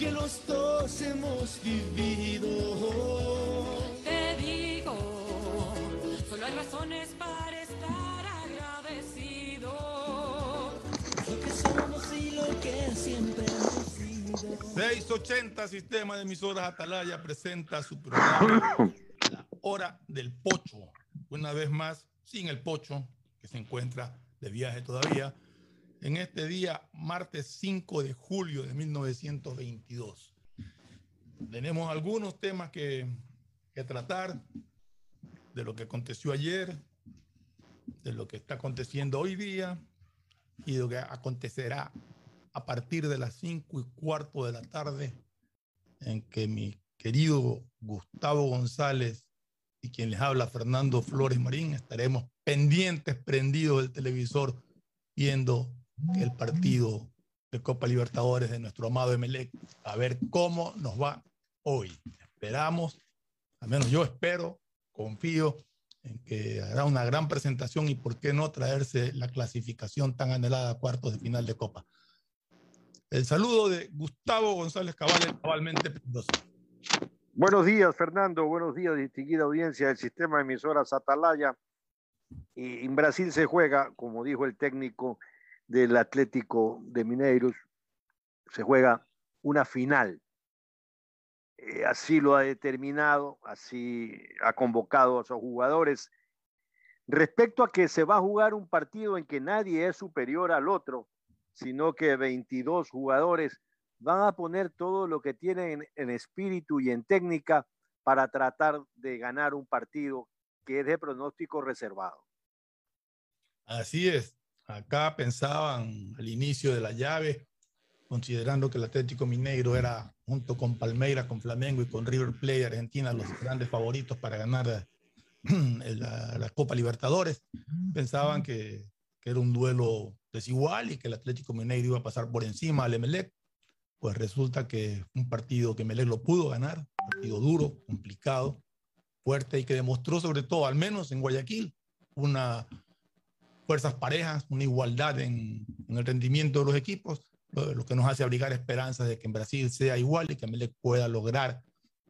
que los dos hemos vivido. Te digo, solo hay razones para estar agradecido. Lo que somos y lo que siempre hemos sido. 680 Sistema de Emisoras Atalaya presenta su programa La Hora del Pocho. Una vez más, sin el Pocho, que se encuentra de viaje todavía, en este día, martes 5 de julio de 1922. Tenemos algunos temas que, tratar de lo que aconteció ayer, de lo que está aconteciendo hoy día y de lo que acontecerá a partir de las 5 y cuarto de la tarde, en que mi querido Gustavo González y quien les habla, Fernando Flores Marín, estaremos pendientes, prendidos del televisor, viendo el partido de Copa Libertadores de nuestro amado Emelec, a ver cómo nos va hoy. Esperamos, al menos yo espero, confío en que hará una gran presentación y por qué no traerse la clasificación tan anhelada a cuartos de final de Copa. El saludo de Gustavo González Cabal, cabalmente. Buenos días, Fernando. Buenos días, distinguida audiencia del sistema de emisoras Atalaya. Y en Brasil se juega, como dijo el técnico del Atlético de Mineiros, se juega una final. Eh, así lo ha determinado, así ha convocado a sus jugadores. Respecto a que se va a jugar un partido en que nadie es superior al otro, sino que 22 jugadores van a poner todo lo que tienen en, espíritu y en técnica para tratar de ganar un partido que es de pronóstico reservado. Así es. Acá pensaban al inicio de la llave, considerando que el Atlético Mineiro era, junto con Palmeiras, con Flamengo y con River Plate Argentina, los grandes favoritos para ganar la, la Copa Libertadores. Pensaban que, que, era un duelo desigual y que el Atlético Mineiro iba a pasar por encima al Emelec. Pues resulta que un partido que Emelec lo pudo ganar, un partido duro, complicado, fuerte y que demostró sobre todo, al menos en Guayaquil, una fuerzas parejas, una igualdad en, en, el rendimiento de los equipos, lo, lo, que nos hace abrigar esperanzas de que en Brasil sea igual y que Melec pueda lograr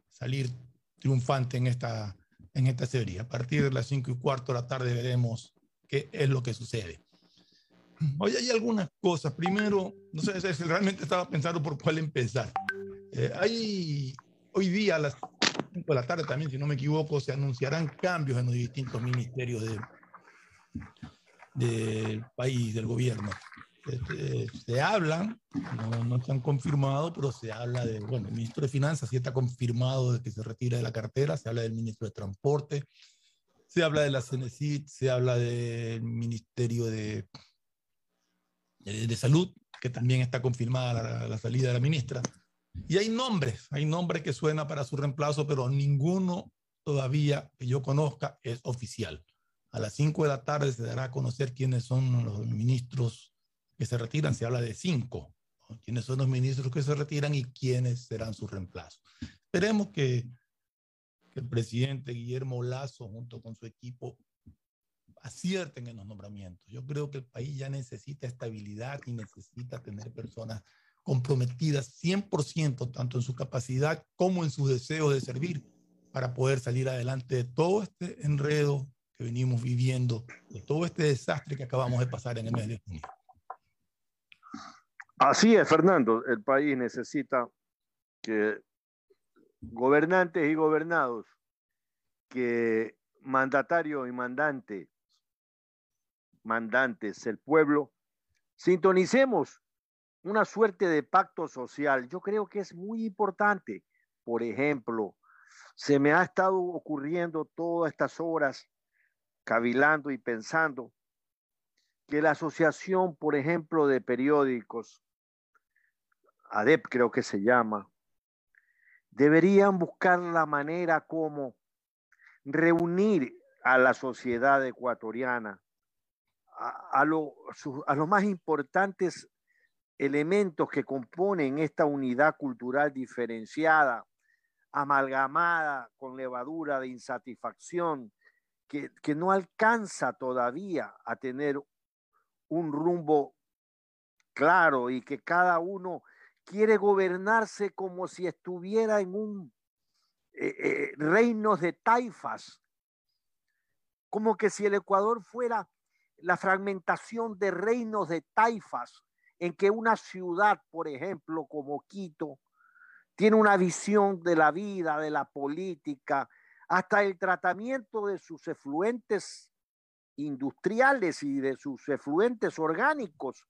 salir triunfante en esta, en esta serie. A partir de las 5 y cuarto de la tarde veremos qué es lo que sucede. Hoy hay algunas cosas. Primero, no sé si realmente estaba pensando por cuál empezar. Eh, hay hoy día a las 5 de la tarde también, si no me equivoco, se anunciarán cambios en los distintos ministerios de, del país, del gobierno. Este, se hablan, no, no se han confirmado, pero se habla de, bueno, el ministro de Finanzas sí está confirmado de que se retira de la cartera, se habla del ministro de Transporte, se habla de la CENESID, se habla del Ministerio de, de, de Salud, que también está confirmada la, la, salida de la ministra. Y hay nombres, hay nombres que suenan para su reemplazo, pero ninguno todavía que yo conozca es oficial. A las 5 de la tarde se dará a conocer quiénes son los ministros que se retiran. Se habla de cinco. ¿no? ¿Quiénes son los ministros que se retiran y quiénes serán sus reemplazos? Esperemos que, que el presidente Guillermo Lazo, junto con su equipo, acierten en los nombramientos. Yo creo que el país ya necesita estabilidad y necesita tener personas comprometidas 100%, tanto en su capacidad como en sus deseos de servir, para poder salir adelante de todo este enredo que venimos viviendo, de todo este desastre que acabamos de pasar en el mes de junio. Así es, Fernando. El país necesita que gobernantes y gobernados, que mandatario y mandante, mandantes, el pueblo, sintonicemos una suerte de pacto social. Yo creo que es muy importante. Por ejemplo, se me ha estado ocurriendo todas estas horas cavilando y pensando que la asociación, por ejemplo, de periódicos, ADEP creo que se llama, deberían buscar la manera como reunir a la sociedad ecuatoriana, a, lo, a los más importantes elementos que componen esta unidad cultural diferenciada, amalgamada con levadura de insatisfacción, que, no alcanza todavía a tener un rumbo claro y que cada uno quiere gobernarse como si estuviera en un eh, eh, reino de taifas, como que si el Ecuador fuera la fragmentación de reinos de taifas, en que una ciudad, por ejemplo, como Quito, tiene una visión de la vida, de la política, hasta el tratamiento de sus efluentes industriales y de sus efluentes orgánicos,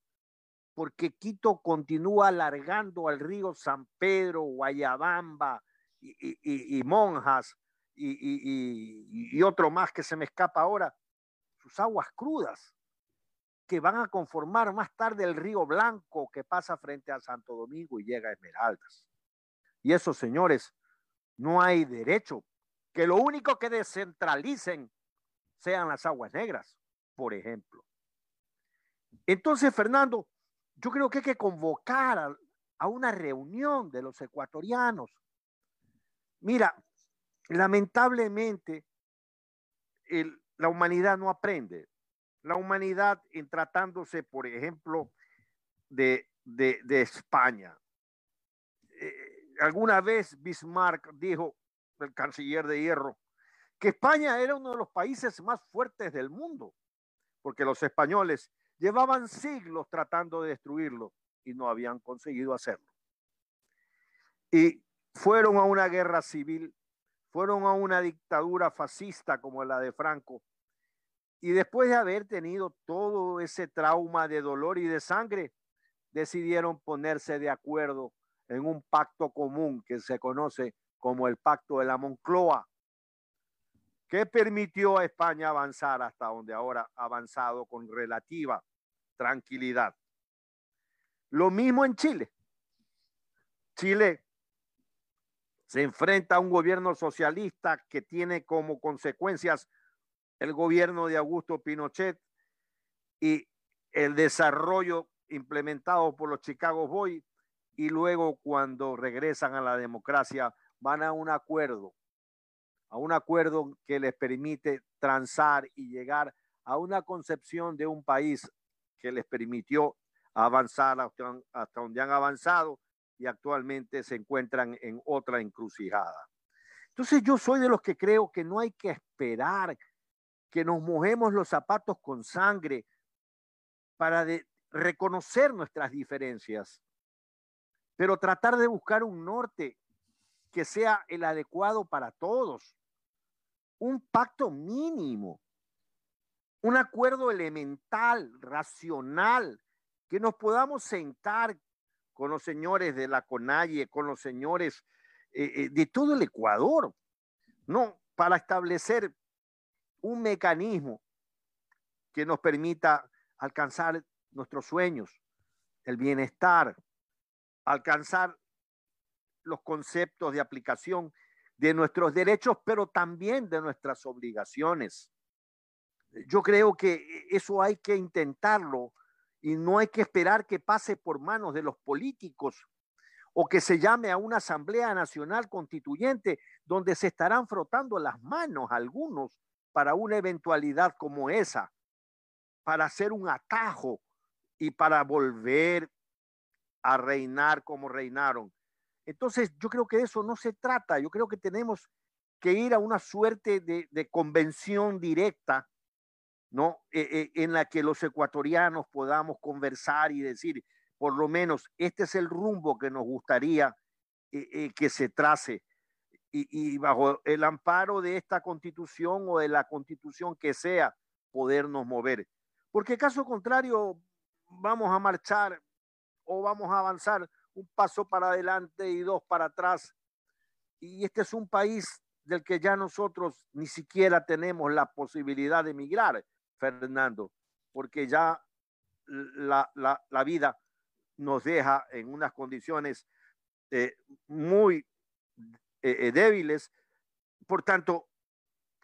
porque Quito continúa alargando al río San Pedro, Guayabamba y, Monjas y, y otro más que se me escapa ahora, sus aguas crudas, que van a conformar más tarde el río Blanco que pasa frente a Santo Domingo y llega a Esmeraldas. Y esos señores, no hay derecho que lo único que descentralicen sean las aguas negras, por ejemplo. Entonces, Fernando, yo creo que hay que convocar a, una reunión de los ecuatorianos. Mira, lamentablemente, la humanidad no aprende. La humanidad en tratándose, por ejemplo, de, de, de España. Eh, alguna vez Bismarck dijo, el canciller de hierro, que España era uno de los países más fuertes del mundo, porque los españoles llevaban siglos tratando de destruirlo y no habían conseguido hacerlo. Y fueron a una guerra civil, fueron a una dictadura fascista como la de Franco, y después de haber tenido todo ese trauma de dolor y de sangre, decidieron ponerse de acuerdo en un pacto común que se conoce como el Pacto de la Moncloa, que permitió a España avanzar hasta donde ahora ha avanzado con relativa tranquilidad. Lo mismo en Chile. Chile se enfrenta a un gobierno socialista que tiene como consecuencias el gobierno de Augusto Pinochet y el desarrollo implementado por los Chicago Boys y luego cuando regresan a la democracia van a un acuerdo, a un acuerdo que les permite transar y llegar a una concepción de un país que les permitió avanzar hasta, donde han avanzado y actualmente se encuentran en otra encrucijada. Entonces yo soy de los que creo que no hay que esperar que nos mojemos los zapatos con sangre para reconocer nuestras diferencias, pero tratar de buscar un norte que sea el adecuado para todos, un pacto mínimo, un acuerdo elemental, racional, que nos podamos sentar con los señores de la CONAIE, con los señores eh, eh, de todo el Ecuador, no para establecer un mecanismo que nos permita alcanzar nuestros sueños, el bienestar, alcanzar los conceptos de aplicación de nuestros derechos, pero también de nuestras obligaciones. Yo creo que eso hay que intentarlo y no hay que esperar que pase por manos de los políticos o que se llame a una Asamblea Nacional Constituyente donde se estarán frotando las manos algunos para una eventualidad como esa, para hacer un atajo y para volver a reinar como reinaron. Entonces, yo creo que de eso no se trata. Yo creo que tenemos que ir a una suerte de, convención directa, ¿no? E, e, en la que los ecuatorianos podamos conversar y decir, por lo menos, este es el rumbo que nos gustaría eh, que se trace y, bajo el amparo de esta constitución o de la constitución que sea, podernos mover. Porque caso contrario, vamos a marchar o vamos a avanzar un paso para adelante y dos para atrás. Y este es un país del que ya nosotros ni siquiera tenemos la posibilidad de emigrar, Fernando, porque ya la, la, vida nos deja en unas condiciones eh, muy eh, eh, débiles. Por tanto,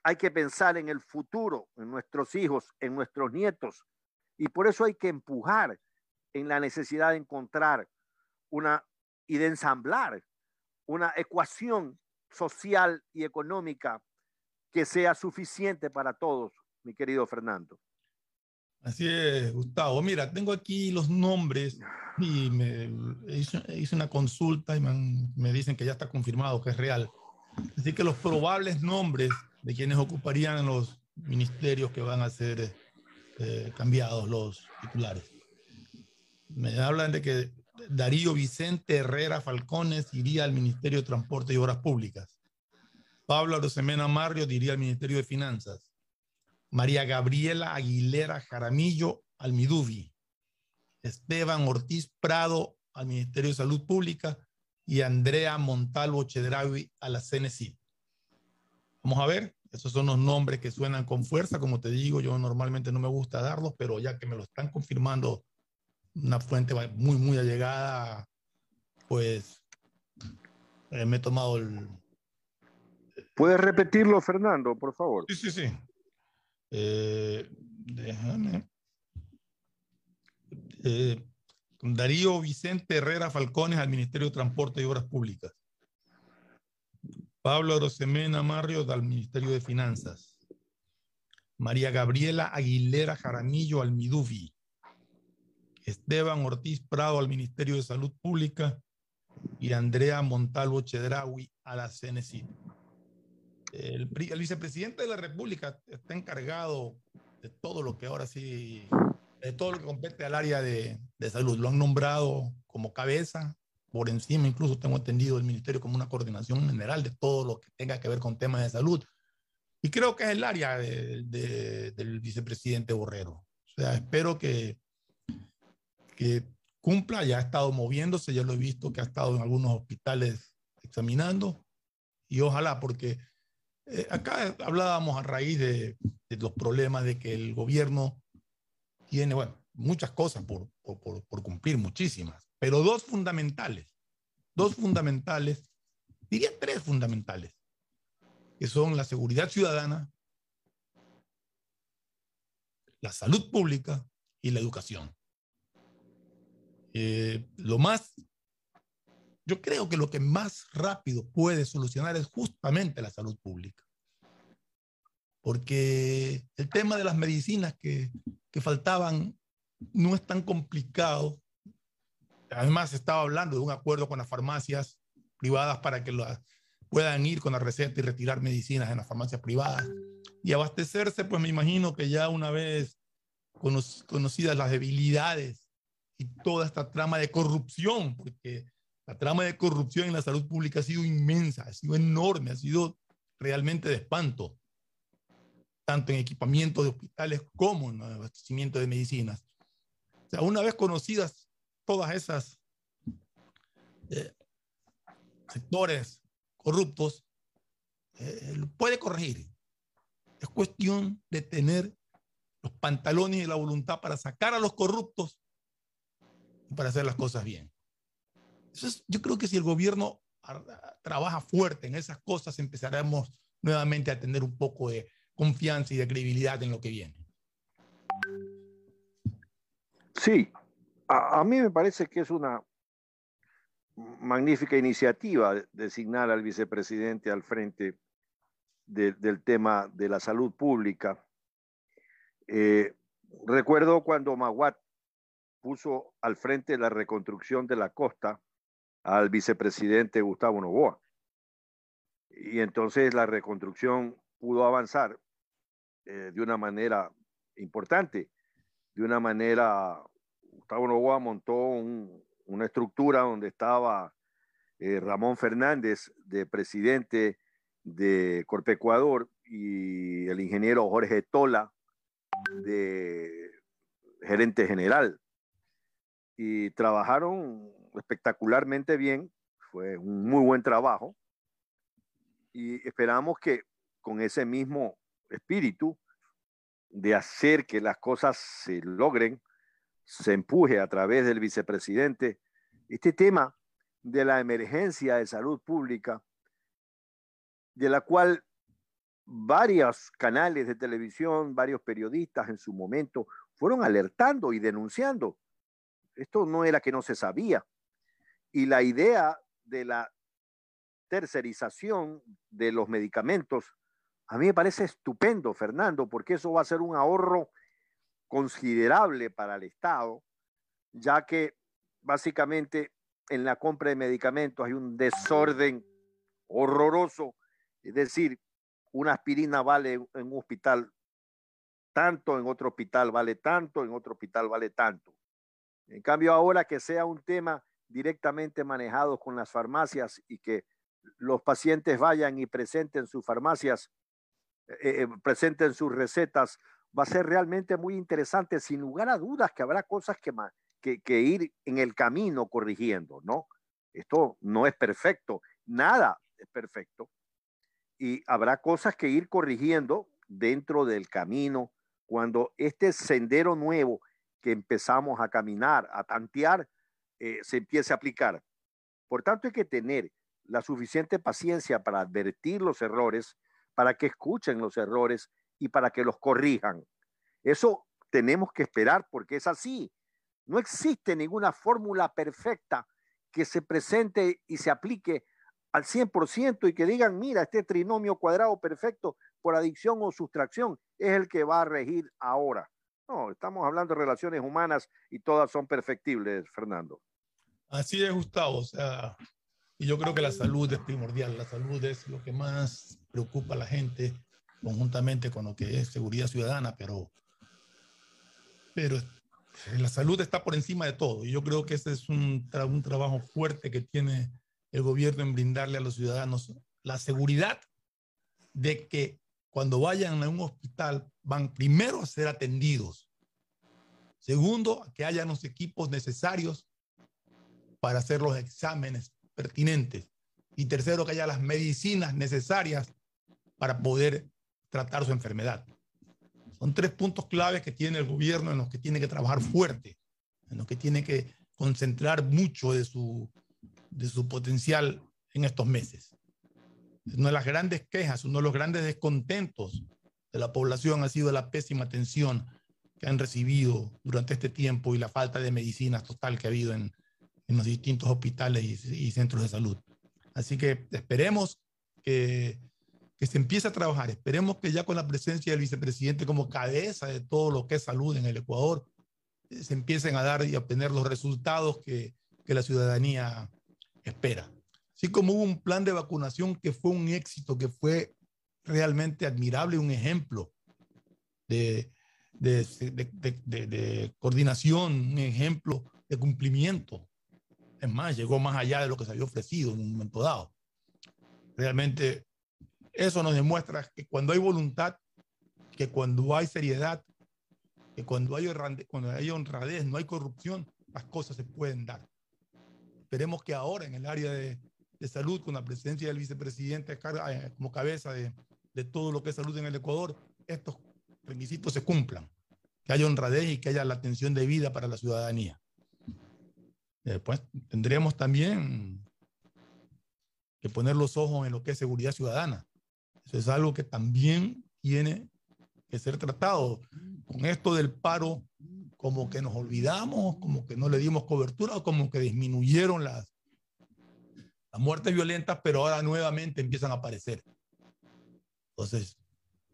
hay que pensar en el futuro, en nuestros hijos, en nuestros nietos. Y por eso hay que empujar en la necesidad de encontrar una y de ensamblar una ecuación social y económica que sea suficiente para todos, mi querido Fernando. Así es, Gustavo. Mira, tengo aquí los nombres y me hice, hice una consulta y me, me dicen que ya está confirmado que es real. Así que los probables nombres de quienes ocuparían los ministerios que van a ser eh, cambiados, los titulares. Me hablan de que Darío Vicente Herrera Falcones iría al Ministerio de Transporte y Obras Públicas. Pablo Arosemena Marrio iría al Ministerio de Finanzas. María Gabriela Aguilera Jaramillo al Midubi. Esteban Ortiz Prado al Ministerio de Salud Pública y Andrea Montalvo Chedraui a la CNC. Vamos a ver, esos son los nombres que suenan con fuerza, como te digo, yo normalmente no me gusta darlos, pero ya que me lo están confirmando una fuente muy, muy allegada, pues eh, me he tomado el... ¿Puedes repetirlo, Fernando, por favor? Sí, sí, sí. Eh, déjame. Eh, Darío Vicente Herrera Falcones al Ministerio de Transporte y Obras Públicas. Pablo Arosemena Marrio al Ministerio de Finanzas. María Gabriela Aguilera Jaramillo al Midufi. Esteban Ortiz Prado al Ministerio de Salud Pública y Andrea Montalvo Chedraui a la CNC. El, vicepresidente de la República está encargado de todo lo que ahora sí, de todo lo que compete al área de, de salud. Lo han nombrado como cabeza, por encima incluso tengo entendido el ministerio como una coordinación general de todo lo que tenga que ver con temas de salud. Y creo que es el área de- de- del vicepresidente Borrero. O sea, espero que, que cumpla, ya ha estado moviéndose, ya lo he visto que ha estado en algunos hospitales examinando y ojalá, porque eh, acá hablábamos a raíz de, de los problemas de que el gobierno tiene, bueno, muchas cosas por, por, por- cumplir, muchísimas, pero dos fundamentales, dos fundamentales, diría tres fundamentales, que son la seguridad ciudadana, la salud pública y la educación. Eh, lo más, yo creo que lo que más rápido puede solucionar es justamente la salud pública. Porque el tema de las medicinas que, que faltaban no es tan complicado. Además, estaba hablando de un acuerdo con las farmacias privadas para que las puedan ir con la receta y retirar medicinas en las farmacias privadas y abastecerse, pues me imagino que ya una vez cono- conocidas las debilidades y toda esta trama de corrupción, porque la trama de corrupción en la salud pública ha sido inmensa, ha sido enorme, ha sido realmente de espanto, tanto en equipamiento de hospitales como en el abastecimiento de medicinas. O sea, una vez conocidas todas esas eh, sectores corruptos, eh, puede corregir. Es cuestión de tener los pantalones y la voluntad para sacar a los corruptos para hacer las cosas bien. Eso es- yo creo que si el gobierno trabaja fuerte en esas cosas, empezaremos nuevamente a tener un poco de confianza y de credibilidad en lo que viene. Sí, a, a mí me parece que es una magnífica iniciativa de- designar al vicepresidente al frente de- del tema de la salud pública. Eh, recuerdo cuando Maguat puso al frente la reconstrucción de la costa al vicepresidente Gustavo Novoa. Y entonces la reconstrucción pudo avanzar eh, de una manera importante de una manera, Gustavo Novoa montó un- una estructura donde estaba eh, Ramón Fernández de presidente de Corpecuador y el ingeniero Jorge Tola de gerente general. Y trabajaron espectacularmente bien, fue un muy buen trabajo y esperamos que con ese mismo espíritu de hacer que las cosas se logren, se empuje a través del vicepresidente este tema de la emergencia de salud pública, de la cual varios canales de televisión, varios periodistas en su momento fueron alertando y denunciando. Esto no era que no se sabía. Y la idea de la tercerización de los medicamentos a mí me parece estupendo, Fernando, porque eso va a ser un ahorro considerable para el Estado, ya que básicamente en la compra de medicamentos hay un desorden horroroso, es decir, una aspirina vale en un hospital tanto, en otro hospital vale tanto, en otro hospital vale tanto. En cambio, ahora que sea un tema directamente manejado con las farmacias y que los pacientes vayan y presenten sus farmacias, eh, eh, presenten sus recetas, va a ser realmente muy interesante, sin lugar a dudas que habrá cosas que, que, que ir en el camino corrigiendo, ¿no? Esto no es perfecto, nada es perfecto, y habrá cosas que ir corrigiendo dentro del camino cuando este sendero nuevo que empezamos a caminar, a tantear, eh, se empiece a aplicar. Por tanto, hay que tener la suficiente paciencia para advertir los errores, para que escuchen los errores y para que los corrijan. Eso tenemos que esperar porque es así. No existe ninguna fórmula perfecta que se presente y se aplique al 100% y que digan, mira, este trinomio cuadrado perfecto por adicción o sustracción es el que va a regir ahora. No, estamos hablando de relaciones humanas y todas son perfectibles, Fernando. Así es, Gustavo. Y yo creo que la salud es primordial. La salud es lo que más preocupa a la gente conjuntamente con lo que es seguridad ciudadana, pero, pero la salud está por encima de todo. Y yo creo que ese es un, un trabajo fuerte que tiene el gobierno en brindarle a los ciudadanos la seguridad de que cuando vayan a un hospital van primero a ser atendidos. Segundo, que haya los equipos necesarios para hacer los exámenes pertinentes. Y tercero, que haya las medicinas necesarias para poder tratar su enfermedad. Son tres puntos claves que tiene el gobierno en los que tiene que trabajar fuerte, en los que tiene que concentrar mucho de su de su potencial en estos meses. Una de las grandes quejas, uno de los grandes descontentos de la población ha sido la pésima atención que han recibido durante este tiempo y la falta de medicinas total que ha habido en, en los distintos hospitales y, y, centros de salud. Así que esperemos que, que se empiece a trabajar, esperemos que ya con la presencia del vicepresidente como cabeza de todo lo que es salud en el Ecuador, eh, se empiecen a dar y a obtener los resultados que, que la ciudadanía espera. Así como hubo un plan de vacunación que fue un éxito, que fue realmente admirable, un ejemplo de, de, de, de, coordinación, un ejemplo de cumplimiento. Es más, llegó más allá de lo que se había ofrecido en un momento dado. Realmente eso nos demuestra que cuando hay voluntad, que cuando hay seriedad, que cuando hay, cuando hay honradez, no hay corrupción, las cosas se pueden dar. Esperemos que ahora en el área de, de salud, con la presencia del vicepresidente eh, como cabeza de, de todo lo que es salud en el Ecuador, estos requisitos se cumplan, que haya honradez y que haya la atención debida para la ciudadanía. Después tendremos también que poner los ojos en lo que es seguridad ciudadana. Eso es algo que también tiene que ser tratado. Con esto del paro como que nos olvidamos, como que no le dimos cobertura, o como que disminuyeron las, las muertes violentas, pero ahora nuevamente empiezan a aparecer. Entonces,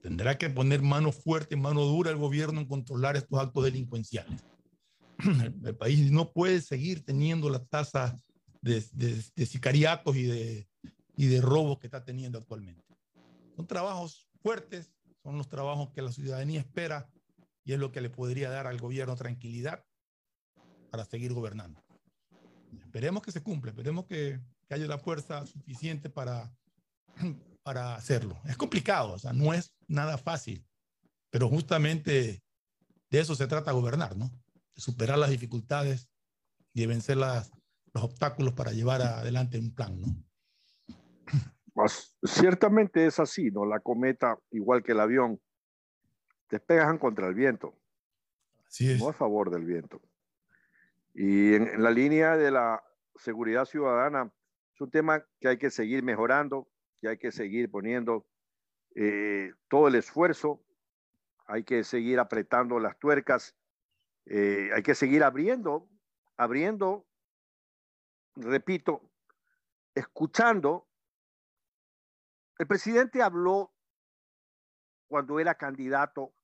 tendrá que poner mano fuerte, mano dura el gobierno en controlar estos actos delincuenciales. El, país no puede seguir teniendo la tasa de, de, de sicariatos y de, y de robos que está teniendo actualmente. Son trabajos fuertes, son los trabajos que la ciudadanía espera y es lo que le podría dar al gobierno tranquilidad para seguir gobernando. Esperemos que se cumpla, esperemos que, que haya la fuerza suficiente para, para hacerlo. Es complicado, o sea, no es nada fácil, pero justamente de eso se trata gobernar, ¿no? De superar las dificultades y de vencer las, los obstáculos para llevar adelante un plan, ¿no? Pues, ciertamente es así, ¿no? La cometa, igual que el avión, despegan contra el viento. Así es. No a favor del viento. Y en, en, la línea de la seguridad ciudadana, un tema que hay que seguir mejorando, que hay que seguir poniendo eh, todo el esfuerzo, hay que seguir apretando las tuercas, eh, hay que seguir abriendo, abriendo, repito, escuchando. El presidente habló cuando era candidato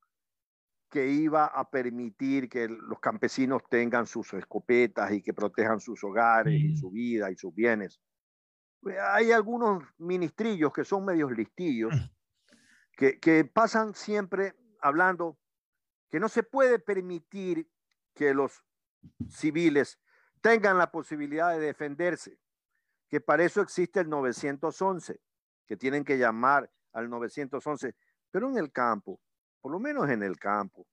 que iba a permitir que los campesinos tengan sus escopetas y que protejan sus hogares y su vida y sus bienes. Hay algunos ministrillos que son medios listillos, Mm. que, que pasan siempre hablando que no se puede permitir que los civiles tengan la posibilidad de defenderse, que para eso existe el 911, que tienen que llamar al 911, pero en el campo, por lo menos en el campo,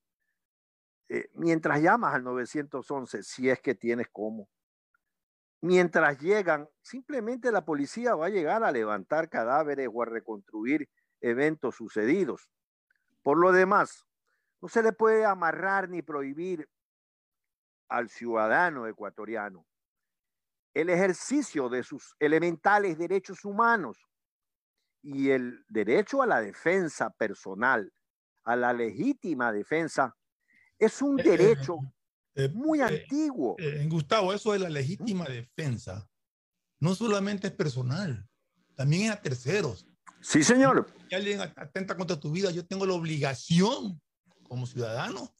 eh, mientras llamas al 911, si es que tienes cómo, mientras llegan, simplemente la policía va a llegar a levantar cadáveres o a reconstruir eventos sucedidos. Por lo demás, no se le puede amarrar ni prohibir al ciudadano ecuatoriano el ejercicio de sus elementales derechos humanos y el derecho a la defensa personal, a la legítima defensa, es un Eh, derecho eh, muy eh, antiguo. eh, Gustavo, eso de la legítima defensa no solamente es personal, también es a terceros. Sí, señor. Si alguien atenta contra tu vida, yo tengo la obligación como ciudadano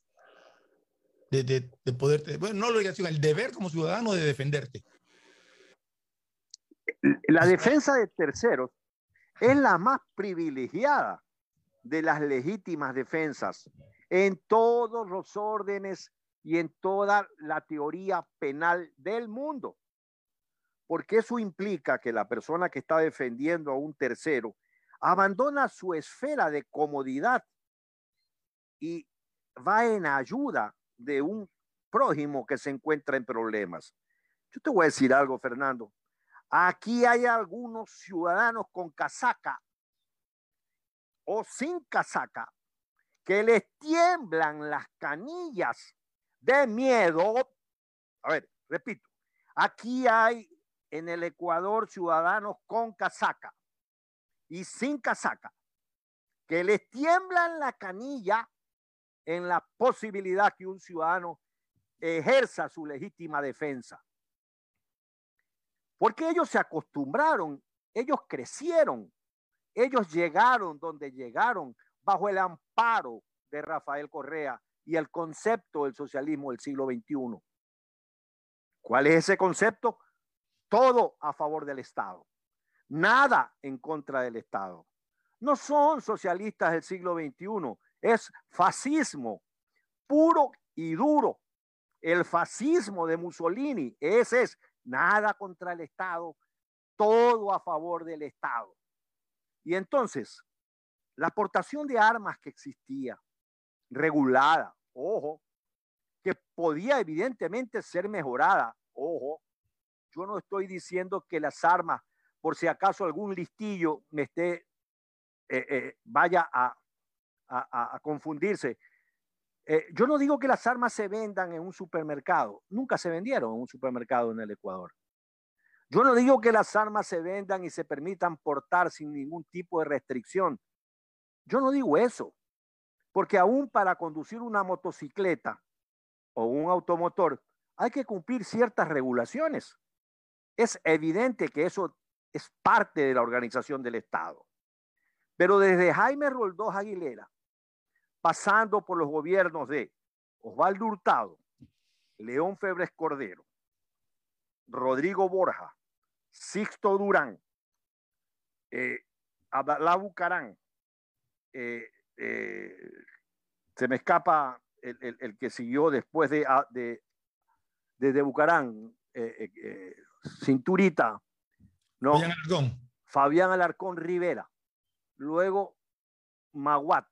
de, de, de poderte, bueno, no la obligación, el deber como ciudadano de defenderte. La defensa de terceros es la más privilegiada de las legítimas defensas en todos los órdenes y en toda la teoría penal del mundo. Porque eso implica que la persona que está defendiendo a un tercero abandona su esfera de comodidad y va en ayuda de un prójimo que se encuentra en problemas. Yo te voy a decir algo, Fernando. Aquí hay algunos ciudadanos con casaca o sin casaca que les tiemblan las canillas de miedo. A ver, repito, aquí hay en el Ecuador ciudadanos con casaca y sin casaca que les tiemblan la canilla en la posibilidad que un ciudadano ejerza su legítima defensa. Porque ellos se acostumbraron, ellos crecieron, ellos llegaron donde llegaron bajo el amparo de Rafael Correa y el concepto del socialismo del siglo XXI. ¿Cuál es ese concepto? Todo a favor del Estado, nada en contra del Estado. No son socialistas del siglo XXI, es fascismo puro y duro. El fascismo de Mussolini, ese es nada contra el Estado, todo a favor del Estado. Y entonces, la aportación de armas que existía, regulada, ojo, que podía evidentemente ser mejorada, ojo, yo no estoy diciendo que las armas, por si acaso algún listillo me esté, eh, eh, vaya a, a, confundirse. Eh, yo no digo que las armas se vendan en un supermercado, nunca se vendieron en un supermercado en el Ecuador. Yo no digo que las armas se vendan y se permitan portar sin ningún tipo de restricción. Yo no digo eso, porque aún para conducir una motocicleta o un automotor hay que cumplir ciertas regulaciones. Es evidente que eso es parte de la organización del Estado. Pero desde Jaime Roldós Aguilera, pasando por los gobiernos de Osvaldo Hurtado, León Febres Cordero, Rodrigo Borja, Sixto Durán, eh, Abdalá Bucarán, eh, eh, se me escapa el, el, el, que siguió después de, de, de, de Bucarán, Cinturita, ¿no? Fabián Alarcón. Fabián Alarcón Rivera, luego Maguat,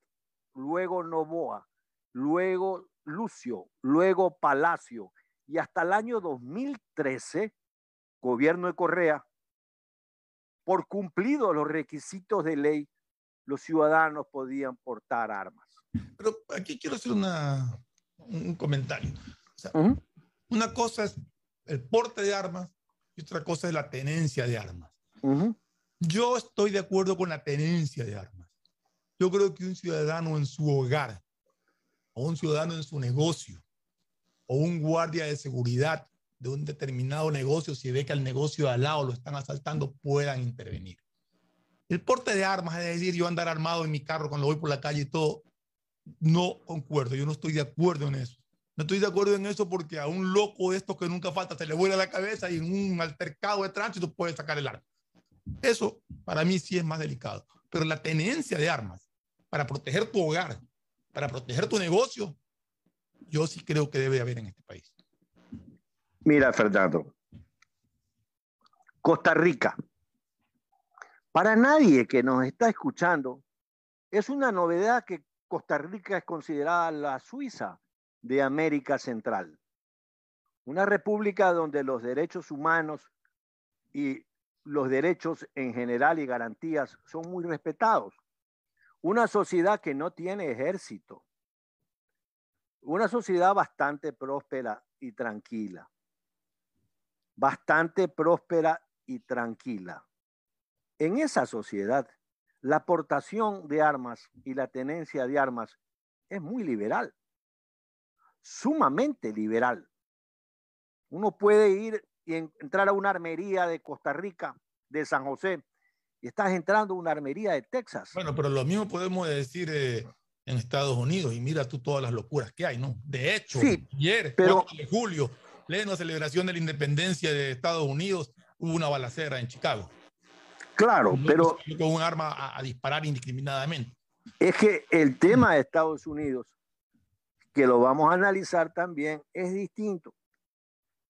luego Novoa, luego Lucio, luego Palacio, y hasta el año 2013, gobierno de Correa, por cumplido los requisitos de ley, los ciudadanos podían portar armas. Pero aquí quiero hacer una, un comentario. O sea, uh -huh. Una cosa es el porte de armas y otra cosa es la tenencia de armas. Uh -huh. Yo estoy de acuerdo con la tenencia de armas. Yo creo que un ciudadano en su hogar, o un ciudadano en su negocio, o un guardia de seguridad de un determinado negocio, si ve que al negocio de al lado lo están asaltando, puedan intervenir. El porte de armas, es decir, yo andar armado en mi carro cuando voy por la calle y todo, no concuerdo, yo no estoy de acuerdo en eso. No estoy de acuerdo en eso porque a un loco de estos que nunca falta se le vuela la cabeza y en un altercado de tránsito puede sacar el arma. Eso para mí sí es más delicado. Pero la tenencia de armas para proteger tu hogar, para proteger tu negocio, yo sí creo que debe haber en este país. Mira, Fernando, Costa Rica. Para nadie que nos está escuchando, es una novedad que Costa Rica es considerada la Suiza de América Central. Una república donde los derechos humanos y los derechos en general y garantías son muy respetados. Una sociedad que no tiene ejército. Una sociedad bastante próspera y tranquila. Bastante próspera y tranquila. En esa sociedad, la aportación de armas y la tenencia de armas es muy liberal sumamente liberal. Uno puede ir y entrar a una armería de Costa Rica, de San José, y estás entrando a una armería de Texas. Bueno, pero lo mismo podemos decir eh, en Estados Unidos, y mira tú todas las locuras que hay, ¿no? De hecho, ayer, pero, de julio, en la celebración de la independencia de Estados Unidos, hubo una balacera en Chicago. Claro, pero... Con un arma a, a disparar indiscriminadamente. Es que el tema de Estados Unidos que lo vamos a analizar también, es distinto.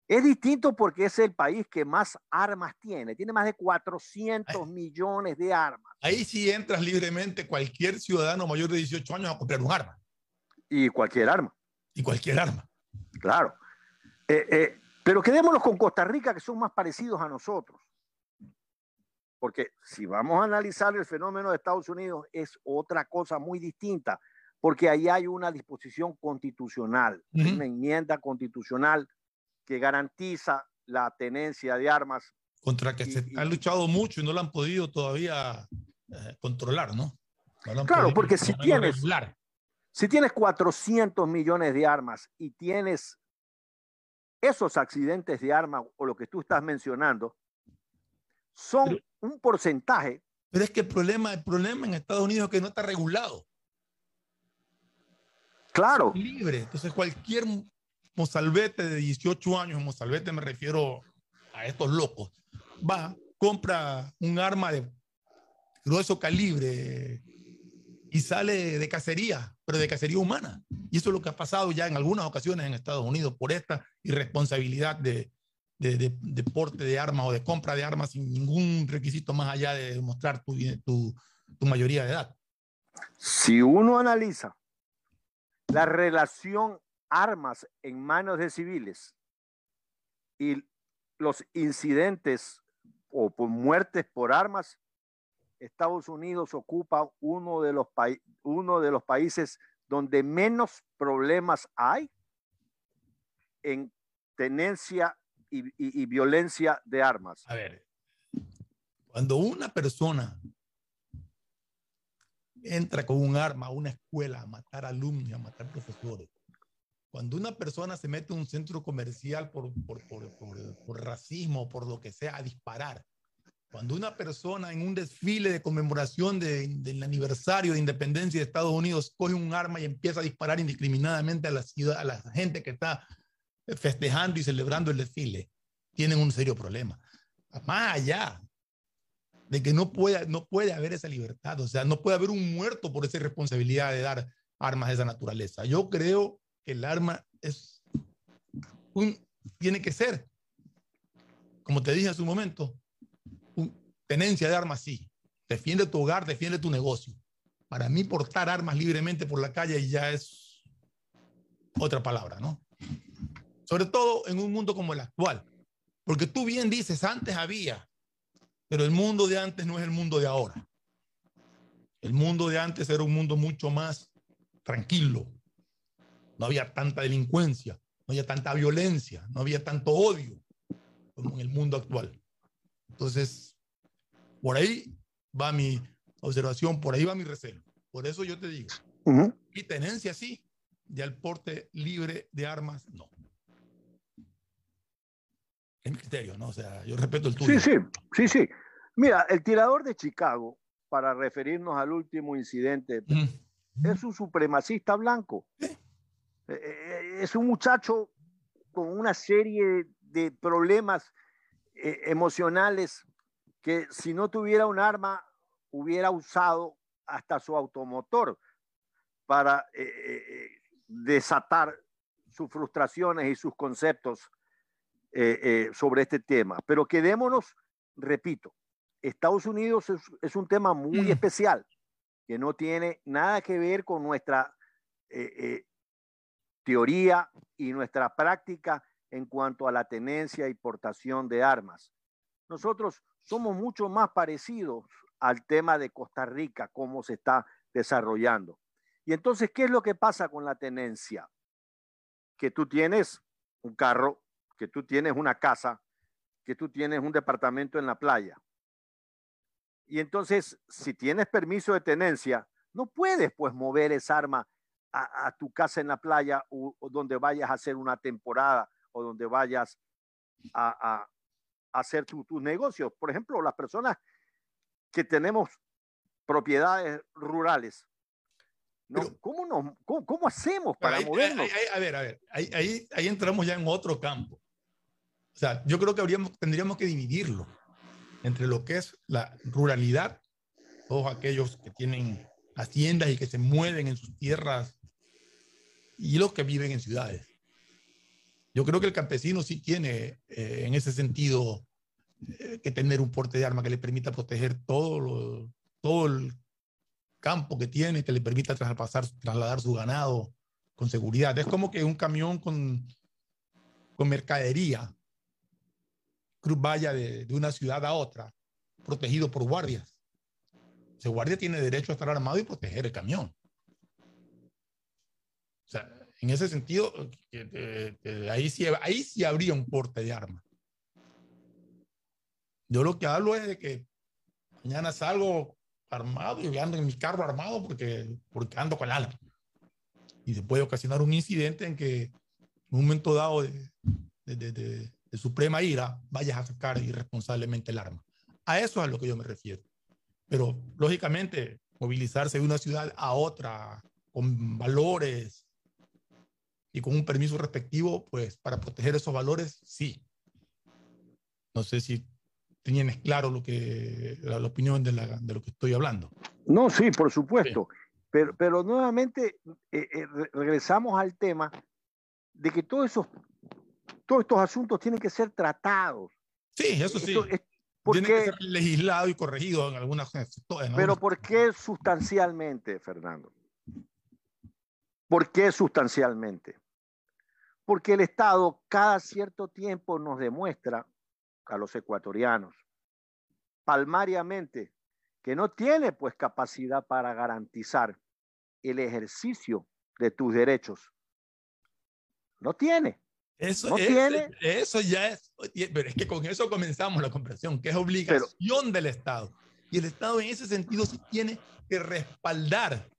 Es distinto porque es el país que más armas tiene. Tiene más de 400 millones de armas. Ahí sí entras libremente cualquier ciudadano mayor de 18 años a comprar un arma. Y cualquier arma. Y cualquier arma. Claro. Eh, eh, pero quedémonos con Costa Rica, que son más parecidos a nosotros. Porque si vamos a analizar el fenómeno de Estados Unidos, es otra cosa muy distinta porque ahí hay una disposición constitucional, una enmienda constitucional que garantiza la tenencia de armas. Contra que se ha luchado mucho y no lo han podido todavía eh, controlar, ¿no? claro, porque si tienes, si tienes 400 millones de armas y tienes esos accidentes de armas o lo que tú estás mencionando, son un porcentaje. Pero es que el problema, el problema en Estados Unidos es que no está regulado. Claro. Libre. Entonces, cualquier mozalbete de 18 años, mozalbete me refiero a estos locos, va, compra un arma de grueso calibre y sale de cacería, pero de cacería humana. Y eso es lo que ha pasado ya en algunas ocasiones en Estados Unidos por esta irresponsabilidad de, de, de, porte de armas o de compra de armas sin ningún requisito más allá de demostrar tu, tu, tu mayoría de edad. Si uno analiza la relación armas en manos de civiles y los incidentes o por muertes por armas, Estados Unidos ocupa uno de los, uno de los países donde menos problemas hay en tenencia y, y violencia de armas. A ver, cuando una persona entra con un arma a una escuela a matar alumnos, a matar profesores. Cuando una persona se mete en un centro comercial por, por, por, por, racismo, por lo que sea, a disparar. Cuando una persona en un desfile de conmemoración de, del aniversario de independencia de Estados Unidos coge un arma y empieza a disparar indiscriminadamente a la, ciudad, a la gente que está festejando y celebrando el desfile, tienen un serio problema. Más allá de que no puede, no puede haber esa libertad, o sea, no puede haber un muerto por esa responsabilidad de dar armas de esa naturaleza. Yo creo que el arma es un, tiene que ser, como te dije hace un momento, tenencia de armas, sí. Defiende tu hogar, defiende tu negocio. Para mí, portar armas libremente por la calle ya es otra palabra, ¿no? Sobre todo en un mundo como el actual. Porque tú bien dices, antes había pero el mundo de antes no es el mundo de ahora. El mundo de antes era un mundo mucho más tranquilo. No había tanta delincuencia, no había tanta violencia, no había tanto odio como en el mundo actual. Entonces, por ahí va mi observación, por ahí va mi recelo. Por eso yo te digo, y tenencia sí, ya el porte libre de armas no. Es mi criterio, ¿no? O sea, yo respeto el tuyo. Sí, sí, sí, sí. Mira, el tirador de Chicago, para referirnos al último incidente es un supremacista blanco. Eh, eh, es un muchacho con una serie de problemas eh, emocionales que si no tuviera un arma hubiera usado hasta su automotor para desatar sus frustraciones y sus conceptos sobre este tema. Pero quedémonos, repito, Estados Unidos es, un tema muy mm. especial que no tiene nada que ver con nuestra eh, eh, teoría y nuestra práctica en cuanto a la tenencia y portación de armas. Nosotros somos mucho más parecidos al tema de Costa Rica, cómo se está desarrollando. Y entonces, ¿qué es lo que pasa con la tenencia? Que tú tienes un carro, que tú tienes una casa, que tú tienes un departamento en la playa. Y entonces, si tienes permiso de tenencia, no puedes pues mover esa arma a, tu casa en la playa o, donde vayas a hacer una temporada o donde vayas a, hacer tus negocios. Por ejemplo, las personas que tenemos propiedades rurales, ¿cómo, nos, cómo, hacemos para movernos? a ver, a ver, ahí, ahí, ahí, entramos ya en otro campo. O sea, yo creo que habríamos, tendríamos que dividirlo entre lo que es la ruralidad, todos aquellos que tienen haciendas y que se mueven en sus tierras, y los que viven en ciudades. Yo creo que el campesino sí tiene eh, en ese sentido eh, que tener un porte de arma que le permita proteger todo, todo el campo que tiene, que le permita traspasar, trasladar su ganado con seguridad. Es como que un camión con, con mercadería cruz vaya de, una ciudad a otra, protegido por guardias. Ese guardia tiene derecho a estar armado y proteger el camión. O sea, en ese sentido, ahí, sí, ahí sí habría un porte de arma. Yo lo que hablo es de que mañana salgo armado y ando en mi carro armado porque, porque ando con el arma. Y se puede ocasionar un incidente en que en un momento dado de, de, de suprema ira, vayas a sacar irresponsablemente el arma. A eso es a lo que yo me refiero. Pero, lógicamente, movilizarse de una ciudad a otra con valores y con un permiso respectivo, pues para proteger esos valores, sí. No sé si tienes claro lo que, la, opinión de, de, lo que estoy hablando. No, sí, por supuesto. Pero, pero nuevamente eh, eh, regresamos al tema de que todos esos todos estos asuntos tienen que ser tratados. Sí, eso sí. Tiene que ser legislado y corregido en algunas. pero ¿por qué sustancialmente, Fernando? ¿Por qué sustancialmente? Porque el Estado cada cierto tiempo nos demuestra a los ecuatorianos, palmariamente, que no tiene pues capacidad para garantizar el ejercicio de tus derechos. No tiene. Eso, eso ya es, pero es que con eso comenzamos la comprensión, que es obligación del Estado. Y el Estado en ese sentido sí tiene que respaldar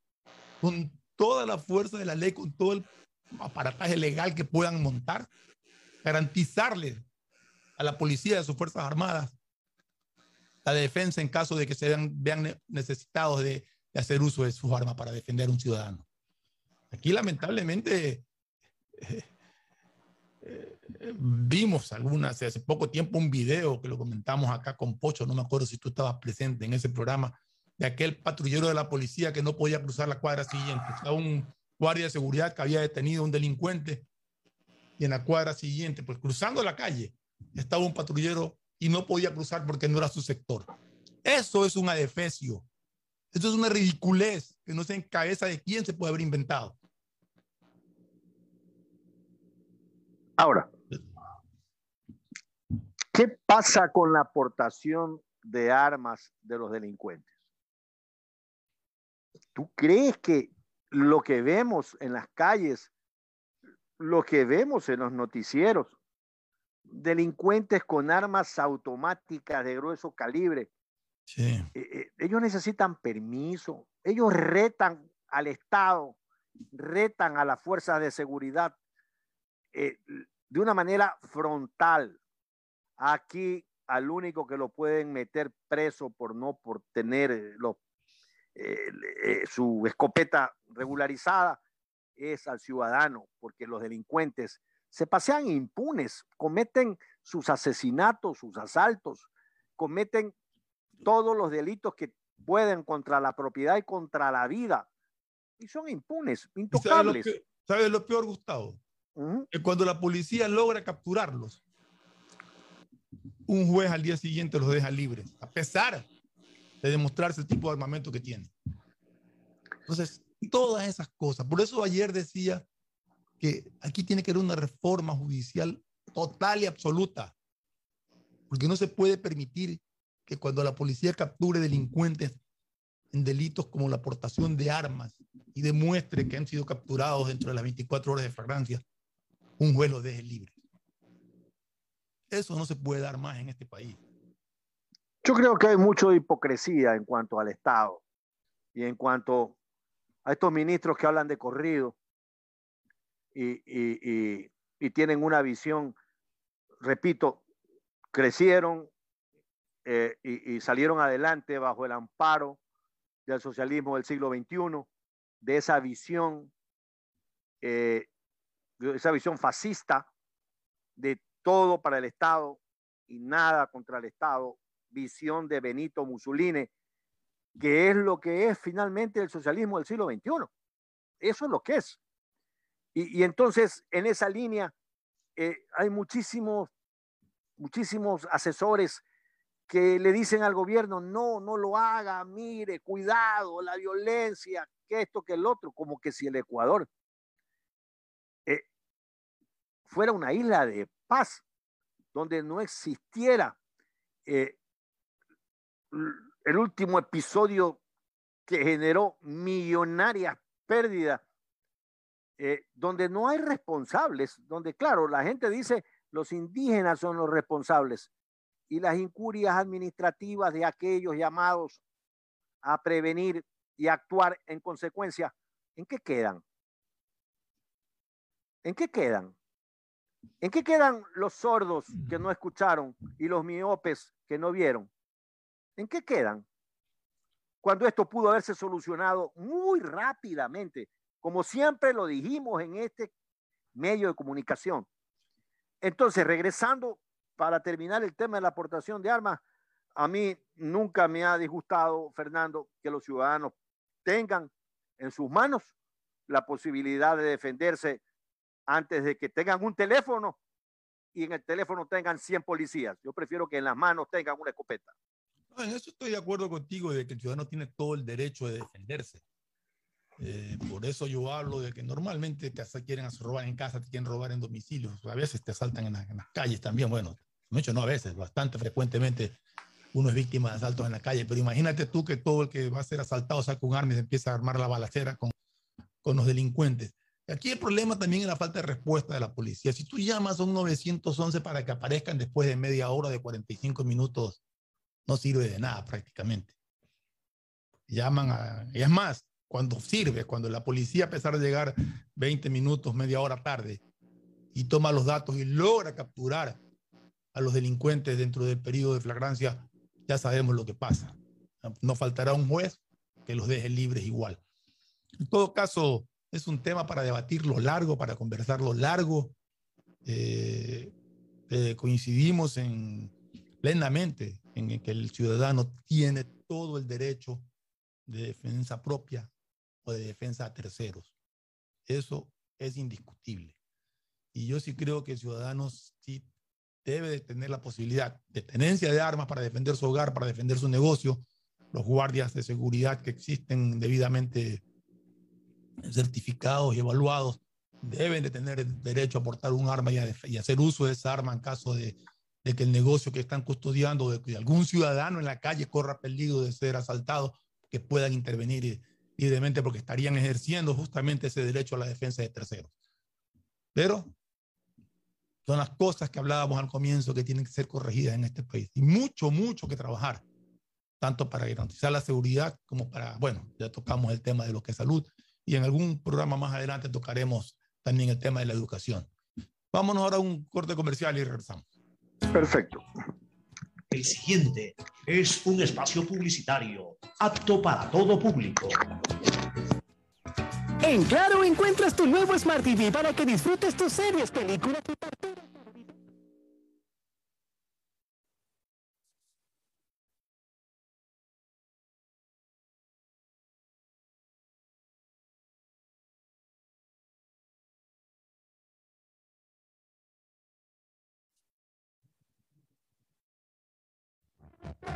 con toda la fuerza de la ley, con todo el aparataje legal que puedan montar, garantizarle a la policía de sus Fuerzas Armadas la defensa en caso de que se vean, necesitados de, de hacer uso de sus armas para defender a un ciudadano. Aquí lamentablemente eh, vimos algunas, hace poco tiempo un video que lo comentamos acá con Pocho, no me acuerdo si tú estabas presente en ese programa, de aquel patrullero de la policía que no podía cruzar la cuadra siguiente. Estaba un guardia de seguridad que había detenido a un delincuente y en la cuadra siguiente, pues cruzando la calle, estaba un patrullero y no podía cruzar porque no era su sector. Eso es un adefesio. Eso es una ridiculez que no sé en cabeza de quién se puede haber inventado. Ahora, ¿qué pasa con la aportación de armas de los delincuentes? ¿Tú crees que lo que vemos en las calles, lo que vemos en los noticieros, delincuentes con armas automáticas de grueso calibre, eh, eh, ellos necesitan permiso, ellos retan al Estado, retan a las fuerzas de seguridad eh, de una manera frontal. Aquí al único que lo pueden meter preso por no por tener los eh, su escopeta regularizada, es al ciudadano, porque los delincuentes se pasean impunes, cometen sus asesinatos, sus asaltos, cometen todos los delitos que pueden contra la propiedad y contra la vida. Y son impunes, intocables. ¿Sabes lo, peor, Gustavo? Cuando la policía logra capturarlos, un juez al día siguiente los deja libres, a pesar de demostrarse el tipo de armamento que tiene. Entonces, todas esas cosas. Por eso ayer decía que aquí tiene que haber una reforma judicial total y absoluta, porque no se puede permitir que cuando la policía capture delincuentes en delitos como la aportación de armas y demuestre que han sido capturados dentro de las 24 horas de fragancia, un juez los deje libre. Eso no se puede dar más en este país. Yo creo que hay mucho hipocresía en cuanto al Estado y en cuanto a estos ministros que hablan de corrido y, tienen una visión, repito, crecieron eh, y, salieron adelante bajo el amparo del socialismo del siglo XXI, de esa visión, eh, esa visión fascista de todo para el Estado y nada contra el Estado, visión de Benito Mussolini, que es lo que es finalmente el socialismo del siglo XXI. Eso es lo que es. Y, entonces, en esa línea, eh, hay muchísimos, muchísimos asesores que le dicen al gobierno, no, no lo haga, mire, cuidado, la violencia, que esto, que el otro, como que si el Ecuador fuera una isla de paz, donde no existiera eh, el último episodio que generó millonarias pérdidas, eh, donde no hay responsables, donde claro, la gente dice los indígenas son los responsables y las incurias administrativas de aquellos llamados a prevenir y actuar en consecuencia, ¿en qué quedan? ¿En qué quedan? ¿En qué quedan los sordos que no escucharon y los miopes que no vieron? ¿En qué quedan? Cuando esto pudo haberse solucionado muy rápidamente, como siempre lo dijimos en este medio de comunicación. Entonces, regresando para terminar el tema de la aportación de armas, a mí nunca me ha disgustado, Fernando, que los ciudadanos tengan en sus manos la posibilidad de defenderse antes de que tengan un teléfono y en el teléfono tengan 100 policías. Yo prefiero que en las manos tengan una escopeta en eso estoy de acuerdo contigo de que el ciudadano tiene todo el derecho de defenderse. Eh, por eso yo hablo de que normalmente te quieren robar en casa, te quieren robar en domicilios, a veces te asaltan en, las calles también, bueno, mucho no a veces, bastante frecuentemente uno es víctima de asaltos en la calle, pero imagínate tú que todo el que va a ser asaltado saca un arma y se empieza a armar la balacera con, con los delincuentes. Aquí el problema también es la falta de respuesta de la policía. Si tú llamas a un 911 para que aparezcan después de media hora, de 45 minutos, no sirve de nada prácticamente. Llaman a... Y es más, cuando sirve, cuando la policía, a pesar de llegar 20 minutos, media hora tarde, y toma los datos y logra capturar a los delincuentes dentro del periodo de flagrancia, ya sabemos lo que pasa. No faltará un juez que los deje libres igual. En todo caso, es un tema para debatirlo largo, para conversarlo largo. Eh, eh, coincidimos en plenamente en que el ciudadano tiene todo el derecho de defensa propia o de defensa a terceros. Eso es indiscutible. Y yo sí creo que el ciudadano sí debe de tener la posibilidad de tenencia de armas para defender su hogar, para defender su negocio. Los guardias de seguridad que existen debidamente certificados y evaluados deben de tener derecho a portar un arma y, y hacer uso de esa arma en caso de de que el negocio que están custodiando, de que algún ciudadano en la calle corra peligro de ser asaltado, que puedan intervenir libremente porque estarían ejerciendo justamente ese derecho a la defensa de terceros. Pero son las cosas que hablábamos al comienzo que tienen que ser corregidas en este país. Y mucho, mucho que trabajar, tanto para garantizar la seguridad como para, bueno, ya tocamos el tema de lo que es salud y en algún programa más adelante tocaremos también el tema de la educación. Vámonos ahora a un corte comercial y regresamos. Perfecto. El siguiente es un espacio publicitario apto para todo público. En Claro encuentras tu nuevo Smart TV para que disfrutes tus series, películas y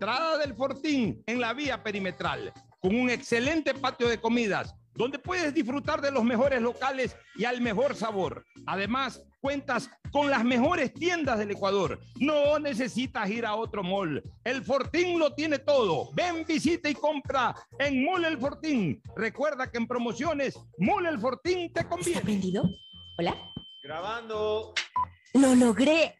del Fortín en la vía perimetral, con un excelente patio de comidas, donde puedes disfrutar de los mejores locales y al mejor sabor. Además, cuentas con las mejores tiendas del Ecuador. No necesitas ir a otro mall. El Fortín lo tiene todo. Ven, visita y compra en Mall El Fortín. Recuerda que en promociones, Mall El Fortín te conviene. ¿Está prendido? ¿Hola? Grabando. Lo logré.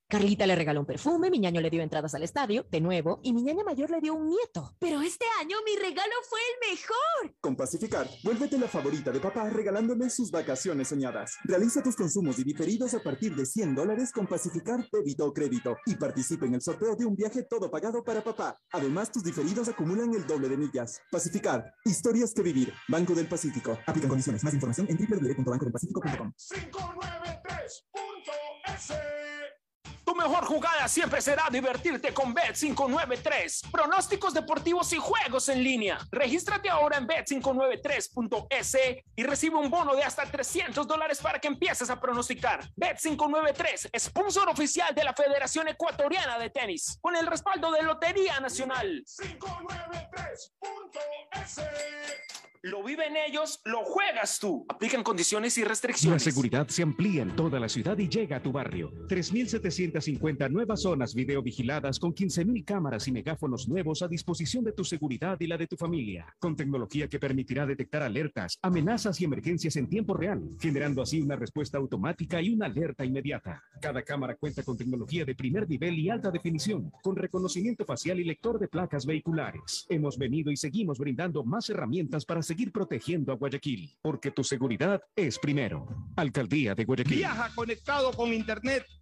Carlita le regaló un perfume, mi ñaño le dio entradas al estadio, de nuevo, y mi ñaña mayor le dio un nieto. Pero este año mi regalo fue el mejor. Con Pacificar, vuélvete la favorita de papá regalándole sus vacaciones soñadas. Realiza tus consumos y diferidos a partir de 100 dólares con Pacificar débito o crédito y participa en el sorteo de un viaje todo pagado para papá. Además, tus diferidos acumulan el doble de millas. Pacificar, historias que vivir. Banco del Pacífico. Aplican condiciones. Más información en www.bancodelpacifico.com. 593.es. Tu mejor jugada siempre será divertirte con Bet593. Pronósticos deportivos y juegos en línea. Regístrate ahora en Bet593.es y recibe un bono de hasta 300 dólares para que empieces a pronosticar. Bet593, sponsor oficial de la Federación Ecuatoriana de Tenis, con el respaldo de Lotería Nacional. 593.es. Lo viven ellos, lo juegas tú. Aplican condiciones y La restricciones. seguridad se amplía en toda la ciudad y llega a tu barrio. 3.750 nuevas zonas videovigiladas con 15.000 cámaras y megáfonos nuevos a disposición de tu seguridad y la de tu familia. Con tecnología que permitirá detectar alertas, amenazas y emergencias en tiempo real, generando así una respuesta automática y una alerta inmediata. Cada cámara cuenta con tecnología de primer nivel y alta definición, con reconocimiento facial y lector de placas vehiculares. Hemos venido y seguimos brindando más herramientas para seguir protegiendo a Guayaquil, porque tu seguridad es primero. Alcaldía de Guayaquil. Viaja conectado con Internet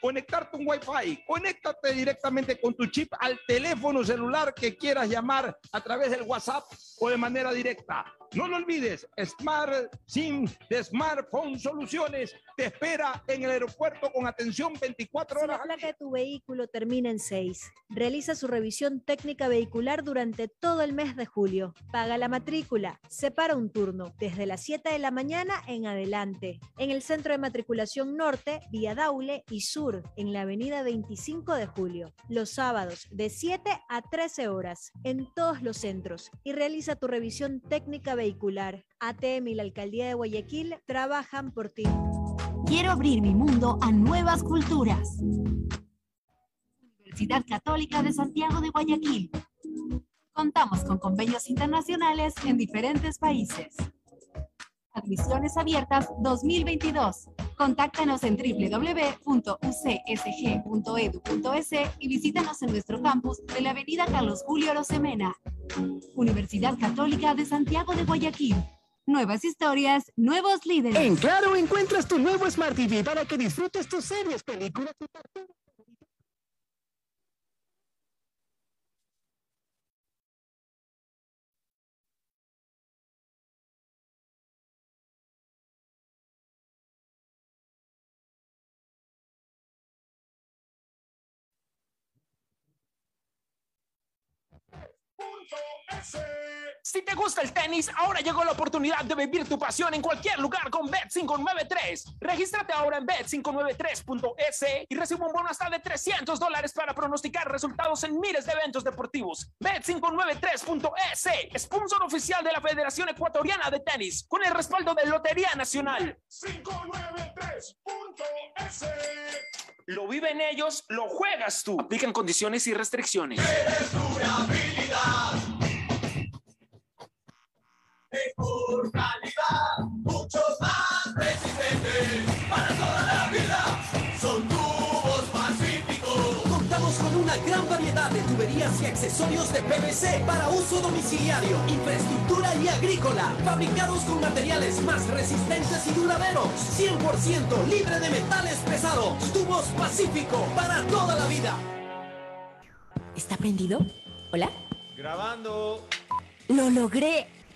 conectarte un Wi-Fi. Conéctate directamente con tu chip al teléfono celular que quieras llamar a través del WhatsApp o de manera directa. No lo olvides, Smart SIM de Smartphone Soluciones te espera en el aeropuerto con atención 24 Si horas. la placa de tu vehículo termina en 6, realiza su revisión técnica vehicular durante todo el mes de julio. Paga la matrícula, separa un turno desde las 7 de la mañana en adelante. En el centro de matriculación norte, vía Daule y sur, en la avenida 25 de julio. Los sábados de 7 a 13 horas en todos los centros y realiza tu revisión técnica vehicular. ATM y la Alcaldía de Guayaquil trabajan por ti. Quiero abrir mi mundo a nuevas culturas. Universidad Católica de Santiago de Guayaquil. Contamos con convenios internacionales en diferentes países. Admisiones abiertas 2022. Contáctanos en www.ucsg.edu.es y visítanos en nuestro campus de la Avenida Carlos Julio Rosemena. Universidad Católica de Santiago de Guayaquil. Nuevas historias, nuevos líderes. En Claro encuentras tu nuevo Smart TV para que disfrutes tus series, películas y partidos. your say. Si te gusta el tenis, ahora llegó la oportunidad de vivir tu pasión en cualquier lugar con Bet593. Regístrate ahora en bet593.es y recibe un bono hasta de 300 dólares para pronosticar resultados en miles de eventos deportivos. Bet593.es, sponsor oficial de la Federación Ecuatoriana de Tenis, con el respaldo de Lotería Nacional. 593.es. Lo viven ellos, lo juegas tú. Aplican condiciones y restricciones. Mejor calidad, muchos más resistentes para toda la vida. Son tubos pacíficos. Contamos con una gran variedad de tuberías y accesorios de PVC para uso domiciliario, infraestructura y agrícola, fabricados con materiales más resistentes y duraderos, 100% libre de metales pesados. Tubos Pacífico para toda la vida. ¿Está prendido? ¿Hola? Grabando. ¡Lo logré!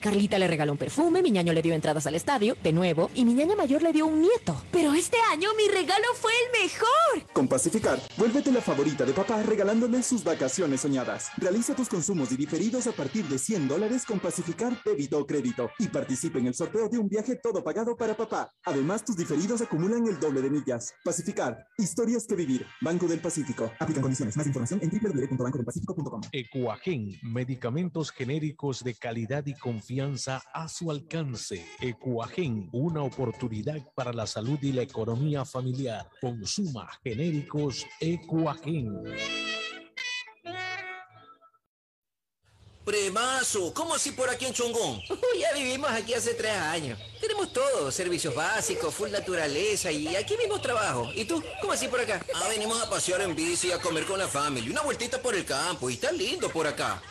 Carlita le regaló un perfume, mi ñaño le dio entradas al estadio, de nuevo, y mi ñaña mayor le dio un nieto. Pero este año mi regalo fue el mejor. Con Pacificar, vuélvete la favorita de papá regalándole sus vacaciones soñadas. Realiza tus consumos y diferidos a partir de 100 dólares con Pacificar débito o crédito y participa en el sorteo de un viaje todo pagado para papá. Además, tus diferidos acumulan el doble de millas. Pacificar, historias que vivir. Banco del Pacífico. Aplican condiciones. Más información en www.bancodelpacifico.com. Ecuagen, medicamentos genéricos de calidad y confianza a su alcance. Ecuagen, una oportunidad para la salud y la economía familiar. Consuma genéricos Ecuagen. Premazo, ¿cómo así por aquí en Chongón? Ya vivimos aquí hace tres años. Tenemos todo, servicios básicos, full naturaleza y aquí mismo trabajo. ¿Y tú? ¿Cómo así por acá? Ah, venimos a pasear en bici y a comer con la familia. Una vueltita por el campo y está lindo por acá.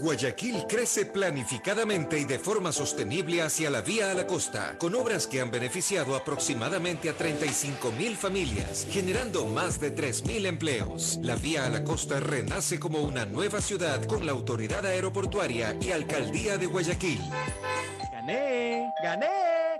Guayaquil crece planificadamente y de forma sostenible hacia la vía a la costa, con obras que han beneficiado aproximadamente a 35 mil familias, generando más de 3 mil empleos. La vía a la costa renace como una nueva ciudad con la autoridad aeroportuaria y alcaldía de Guayaquil. ¡Gané! ¡Gané!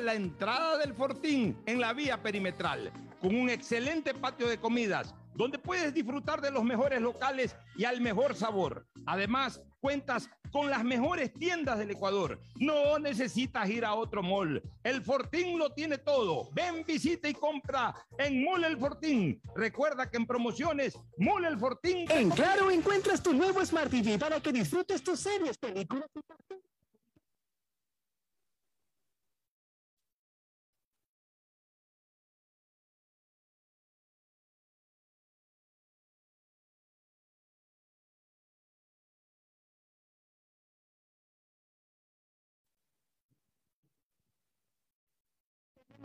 la entrada del Fortín en la vía perimetral, con un excelente patio de comidas, donde puedes disfrutar de los mejores locales y al mejor sabor. Además, cuentas con las mejores tiendas del Ecuador. No necesitas ir a otro mall. El Fortín lo tiene todo. Ven, visita y compra en Mole El Fortín. Recuerda que en promociones, Mole El Fortín. En Claro encuentras tu nuevo Smart TV para que disfrutes tus series, películas y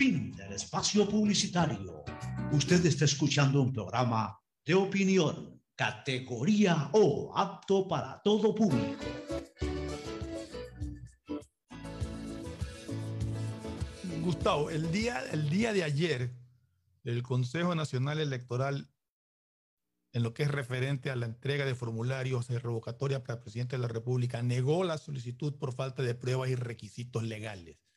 Fin del espacio publicitario. Usted está escuchando un programa de opinión, categoría O, apto para todo público. Gustavo, el día, el día de ayer, el Consejo Nacional Electoral, en lo que es referente a la entrega de formularios de revocatoria para el presidente de la República, negó la solicitud por falta de pruebas y requisitos legales.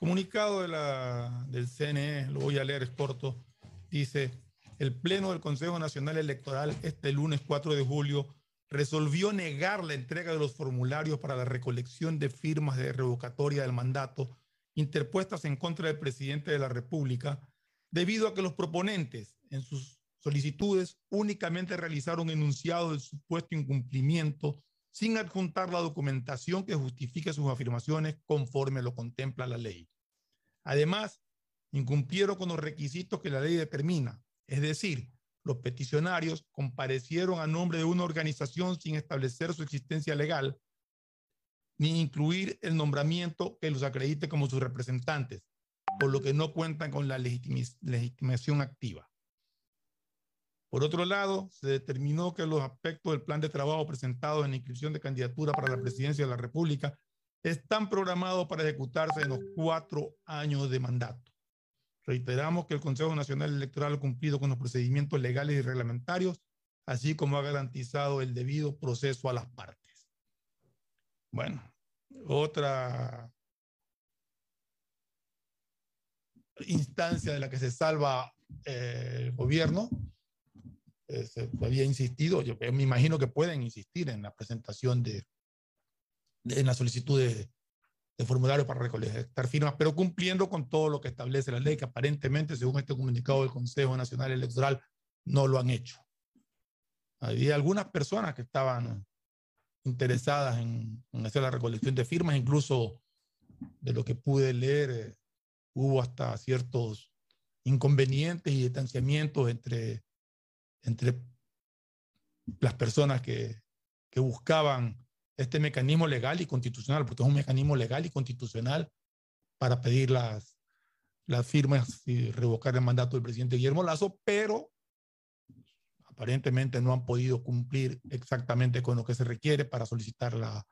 Comunicado del CNE, lo voy a leer, es corto, dice, el Pleno del Consejo Nacional Electoral este lunes 4 de julio resolvió negar la entrega de los formularios para la recolección de firmas de revocatoria del mandato interpuestas en contra del presidente de la República, debido a que los proponentes en sus solicitudes únicamente realizaron enunciado del supuesto incumplimiento sin adjuntar la documentación que justifique sus afirmaciones conforme lo contempla la ley. Además, incumplieron con los requisitos que la ley determina, es decir, los peticionarios comparecieron a nombre de una organización sin establecer su existencia legal, ni incluir el nombramiento que los acredite como sus representantes, por lo que no cuentan con la legitimación activa. Por otro lado, se determinó que los aspectos del plan de trabajo presentados en inscripción de candidatura para la presidencia de la República están programados para ejecutarse en los cuatro años de mandato. Reiteramos que el Consejo Nacional Electoral ha cumplido con los procedimientos legales y reglamentarios, así como ha garantizado el debido proceso a las partes. Bueno, otra instancia de la que se salva eh, el gobierno, eh, se había insistido, yo me imagino que pueden insistir en la presentación de, de en la solicitud de, de formulario para recolectar firmas, pero cumpliendo con todo lo que establece la ley, que aparentemente, según este comunicado del Consejo Nacional Electoral, no lo han hecho. Había algunas personas que estaban interesadas en, en, hacer la recolección de firmas, incluso de lo que pude leer, eh, hubo hasta ciertos inconvenientes y distanciamientos entre, entre las personas que, que buscaban este mecanismo legal y constitucional, porque es un mecanismo legal y constitucional para pedir las, las firmas y revocar el mandato del presidente Guillermo Lazo, pero aparentemente no han podido cumplir exactamente con lo que se requiere para solicitar la,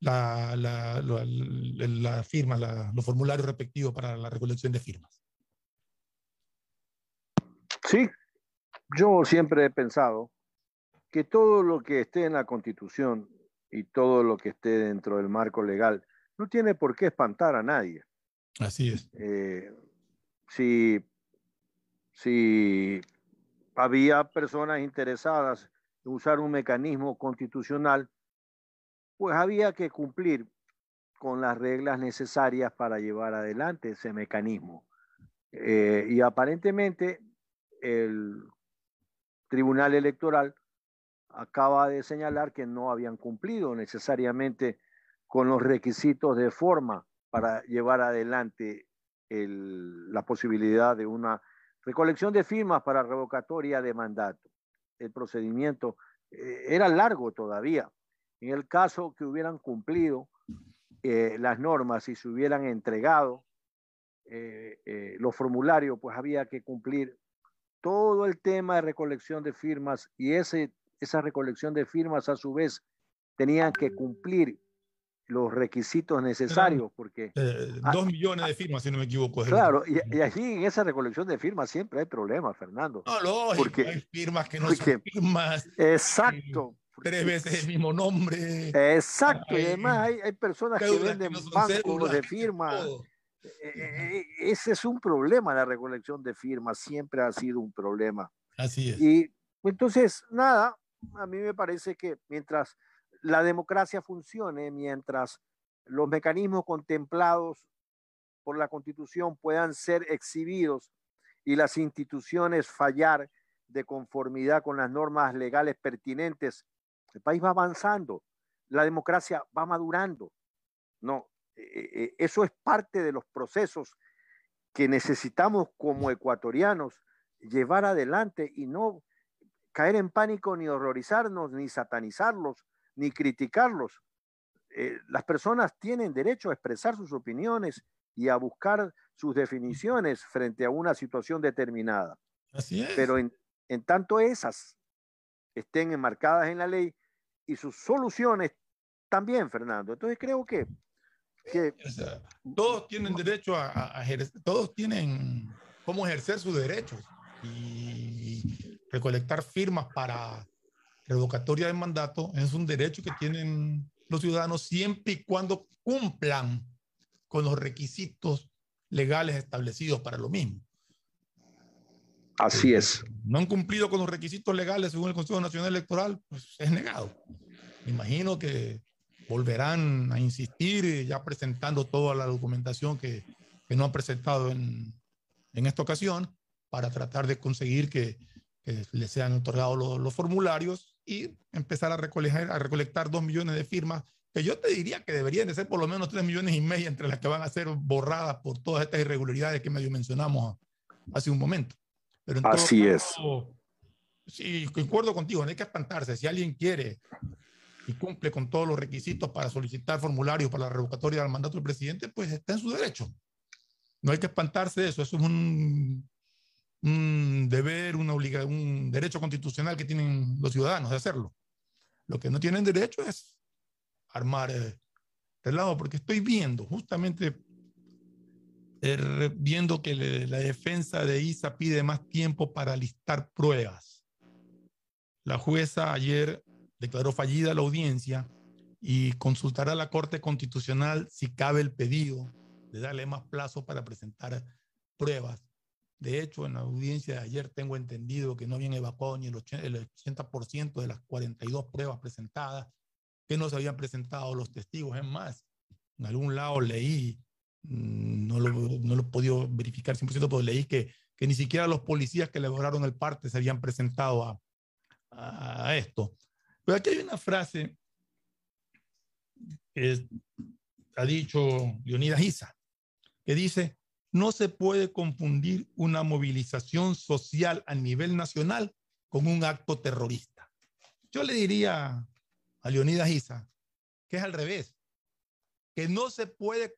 la, la, la, la firma, los formularios respectivos para la recolección de firmas. Sí, yo siempre he pensado que todo lo que esté en la Constitución y todo lo que esté dentro del marco legal no tiene por qué espantar a nadie. Así es. Eh, si, si había personas interesadas en usar un mecanismo constitucional, pues había que cumplir con las reglas necesarias para llevar adelante ese mecanismo. Eh, y aparentemente el Tribunal Electoral acaba de señalar que no habían cumplido necesariamente con los requisitos de forma para llevar adelante el, la posibilidad de una recolección de firmas para revocatoria de mandato. El procedimiento eh, era largo todavía. En el caso que hubieran cumplido eh, las normas y se hubieran entregado eh, los formularios, pues había que cumplir todo el tema de recolección de firmas y ese, esa recolección de firmas a su vez tenían que cumplir los requisitos necesarios, porque... Eh, dos millones de firmas, si no me equivoco. Claro, y, y allí en esa recolección de firmas siempre hay problemas, Fernando. No, lógico, porque, hay firmas que no porque, son firmas. Exacto. tres veces el mismo nombre. Exacto, y Hay además hay, hay personas que cédulas que venden no bancos de firmas. todo. Eh, eh, ese es un problema, la recolección de firmas, siempre ha sido un problema. Así es. Y entonces, nada, a mí me parece que mientras la democracia funcione, mientras los mecanismos contemplados por la Constitución puedan ser exhibidos y las instituciones fallar de conformidad con las normas legales pertinentes, el país va avanzando, la democracia va madurando. No, eh, eh, eso es parte de los procesos que necesitamos como ecuatorianos llevar adelante y no caer en pánico ni horrorizarnos, ni satanizarlos, ni criticarlos. Eh, las personas tienen derecho a expresar sus opiniones y a buscar sus definiciones frente a una situación determinada. Así es. Pero en, en tanto esas estén enmarcadas en la ley y sus soluciones también, Fernando. Entonces creo que, que O sea, todos tienen derecho a, a- a ejercer, todos tienen cómo ejercer sus derechos y recolectar firmas para revocatoria de mandato es un derecho que tienen los ciudadanos siempre y cuando cumplan con los requisitos legales establecidos para lo mismo. así es. No han cumplido con los requisitos legales según el Consejo Nacional Electoral, pues es negado. Me imagino que volverán a insistir ya presentando toda la documentación que, que no han presentado en, en esta ocasión para tratar de conseguir que, que les sean otorgados los, los formularios y empezar a recolectar, a recolectar dos millones de firmas, que yo te diría que deberían de ser por lo menos tres millones y medio entre las que van a ser borradas por todas estas irregularidades que medio mencionamos hace un momento. Pero Así es. caso, Sí, concuerdo contigo, no hay que espantarse. Si alguien quiere y cumple con todos los requisitos para solicitar formularios para la revocatoria del mandato del presidente, pues está en su derecho. No hay que espantarse de eso. Eso es un, un deber, una obliga, un derecho constitucional que tienen los ciudadanos de hacerlo. Lo que no tienen derecho es armar eh, relajo, porque estoy viendo justamente eh, viendo que la defensa de Isa pide más tiempo para listar pruebas. La jueza ayer declaró fallida la audiencia y consultará a la Corte Constitucional si cabe el pedido de darle más plazo para presentar pruebas. De hecho, en la audiencia de ayer tengo entendido que no habían evacuado ni el 80%, el 80% de las 42 pruebas presentadas, que no se habían presentado los testigos. Es más, en algún lado leí, mm, no lo, no lo he podido verificar 100%, pero leí que, que ni siquiera los policías que elaboraron el parte se habían presentado a, a esto. Pero aquí hay una frase que ha dicho Leonidas Isa, que dice, no se puede confundir una movilización social a nivel nacional con un acto terrorista. Yo le diría a Leonidas Isa que es al revés, que no se puede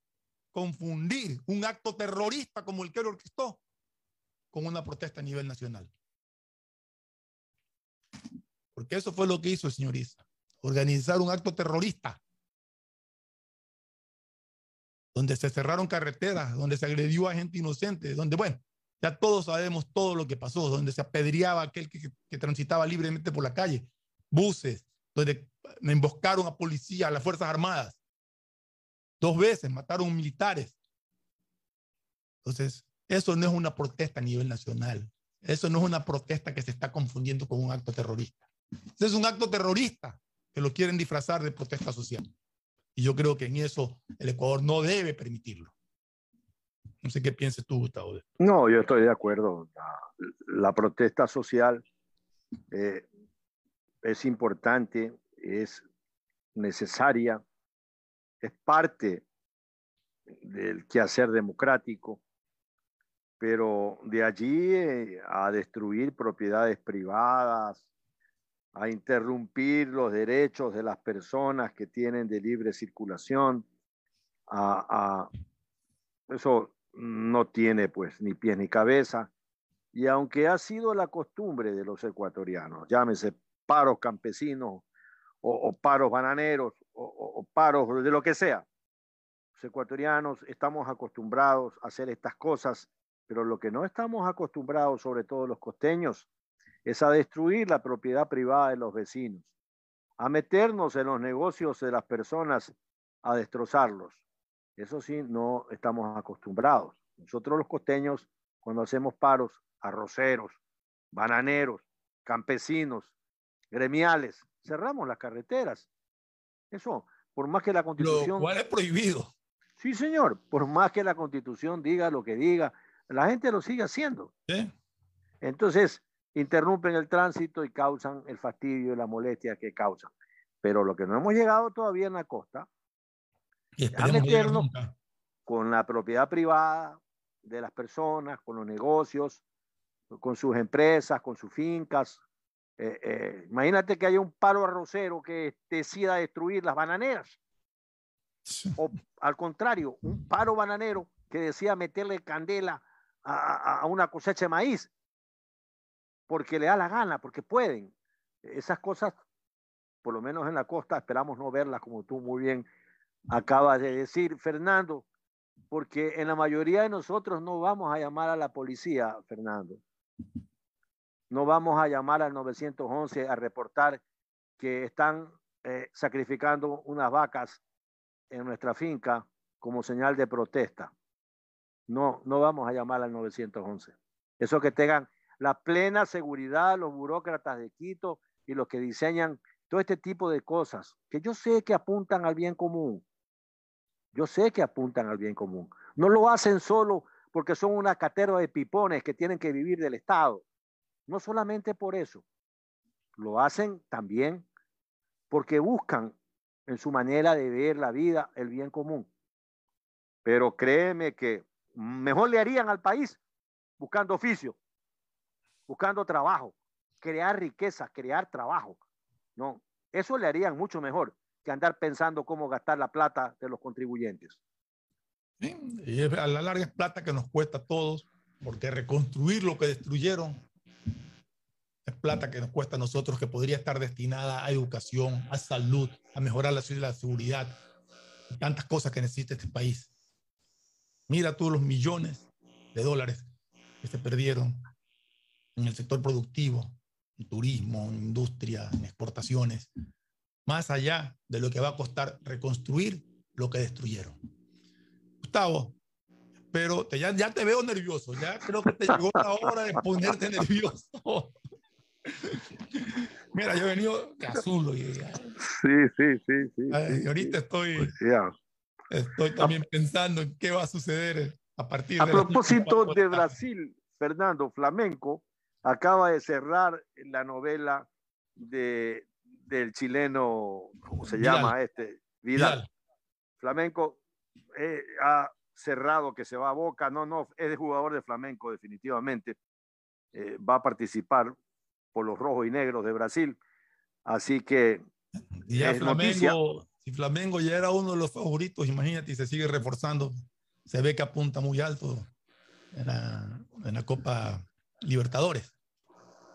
confundir un acto terrorista como el que él orquestó con una protesta a nivel nacional. Porque eso fue lo que hizo señor Isa, organizar un acto terrorista donde se cerraron carreteras, donde se agredió a gente inocente, donde, bueno, ya todos sabemos todo lo que pasó, donde se apedreaba aquel que, que transitaba libremente por la calle, buses, donde emboscaron a policía, a las Fuerzas Armadas. Dos veces mataron militares. Entonces, eso no es una protesta a nivel nacional. Eso no es una protesta que se está confundiendo con un acto terrorista. Es un acto terrorista que lo quieren disfrazar de protesta social. Y yo creo que en eso el Ecuador no debe permitirlo. No sé qué pienses tú, Gustavo. No, yo estoy de acuerdo. La, la protesta social eh, es importante, es necesaria, es parte del quehacer democrático, pero de allí eh, a destruir propiedades privadas, a interrumpir los derechos de las personas que tienen de libre circulación, eso no tiene pues ni pies ni cabeza. Y aunque ha sido la costumbre de los ecuatorianos, llámese paros campesinos o, o paros bananeros o, o- o paros de lo que sea, los ecuatorianos estamos acostumbrados a hacer estas cosas, pero lo que no estamos acostumbrados, sobre todo los costeños, es a destruir la propiedad privada de los vecinos, a meternos en los negocios de las personas, a destrozarlos. Eso sí, no estamos acostumbrados. Nosotros los costeños, cuando hacemos paros, arroceros, bananeros, campesinos, gremiales, cerramos las carreteras. Eso, por más que la constitución... Lo cual es prohibido. Sí, señor, por más que la constitución diga lo que diga, la gente lo sigue haciendo. ¿Sí? Entonces, interrumpen el tránsito y causan el fastidio y la molestia que causan. Pero lo que no hemos llegado todavía en la costa a meternos con la propiedad privada de las personas, con los negocios, con sus empresas, con sus fincas. Eh, eh, imagínate que haya un paro arrocero que decida destruir las bananeras. O al contrario, un paro bananero que decida meterle candela a, a- a una cosecha de maíz porque le da la gana, porque pueden. Esas cosas, por lo menos en la costa, esperamos no verlas como tú muy bien acabas de decir, Fernando, porque en la mayoría de nosotros no vamos a llamar a la policía, Fernando. No vamos a llamar al 911 a reportar que están eh, sacrificando unas vacas en nuestra finca como señal de protesta. No, no vamos a llamar al 911. Eso que tengan la plena seguridad los burócratas de Quito y los que diseñan todo este tipo de cosas, que yo sé que apuntan al bien común. Yo sé que apuntan al bien común. No lo hacen solo porque son una catera de pipones que tienen que vivir del Estado. No solamente por eso. Lo hacen también porque buscan en su manera de ver la vida el bien común. Pero créeme que mejor le harían al país buscando oficio, buscando trabajo, crear riqueza, crear trabajo. No, eso le harían mucho mejor que andar pensando cómo gastar la plata de los contribuyentes. Y es- a la larga es plata que nos cuesta a todos, porque reconstruir lo que destruyeron es plata que nos cuesta a nosotros, que podría estar destinada a educación, a salud, a mejorar la, la seguridad, y tantas cosas que necesita este país. Mira todos los millones de dólares que se perdieron en el sector productivo, en turismo, en industria, en exportaciones, más allá de lo que va a costar reconstruir lo que destruyeron. Gustavo, pero te, ya, ya te veo nervioso, ya creo que te llegó la hora de ponerte nervioso. Mira, yo he venido de azul hoy día. Sí, sí, sí, sí. Ay, ahorita estoy, Ya. estoy también pensando en qué va a suceder a partir A de propósito de Brasil, Fernando Flamenco acaba de cerrar la novela de, del chileno, ¿cómo se Vidal. llama este? Vidal. Vidal. Flamenco eh, ha cerrado que se va a Boca. No, no, es jugador de Flamenco definitivamente. Eh, va a participar por los rojos y negros de Brasil. Así que Y ya es noticia. Flamengo, si Flamengo ya era uno de los favoritos, imagínate, y se sigue reforzando. Se ve que apunta muy alto en la, en la Copa Libertadores.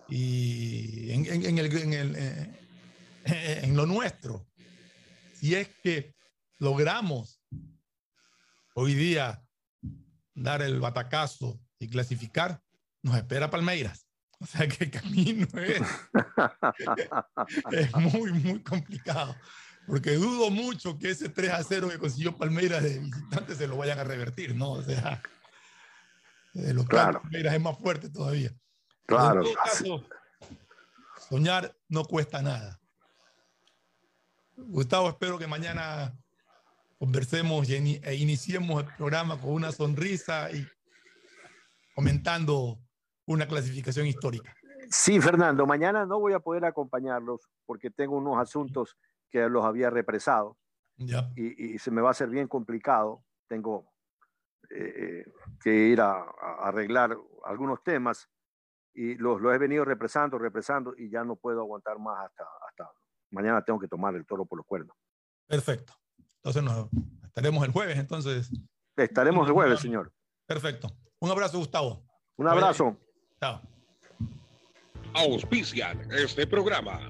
Y en, en- en el, en, el, eh, en lo nuestro, si es que logramos hoy día dar el batacazo y clasificar, nos espera Palmeiras. O sea que el camino es, es muy, muy complicado. Porque dudo mucho que ese 3 a 0 que consiguió Palmeiras de visitante se lo vayan a revertir, ¿no? O sea, de local Claro. Palmeiras es más fuerte todavía. Claro. En todo caso, soñar no cuesta nada. Gustavo, espero que mañana conversemos e iniciemos el programa con una sonrisa y comentando una clasificación histórica. Sí, Fernando, mañana no voy a poder acompañarlos porque tengo unos asuntos que los había represado Ya. y, y se me va a hacer bien complicado. Tengo eh, que ir a, a arreglar algunos temas y los, los he venido represando, represando y ya no puedo aguantar más hasta, hasta mañana tengo que tomar el toro por los cuernos. Perfecto. Entonces nos estaremos el jueves, entonces. Estaremos el jueves, señor. Perfecto. Un abrazo, Gustavo. Un abrazo. Chao. Auspician este programa.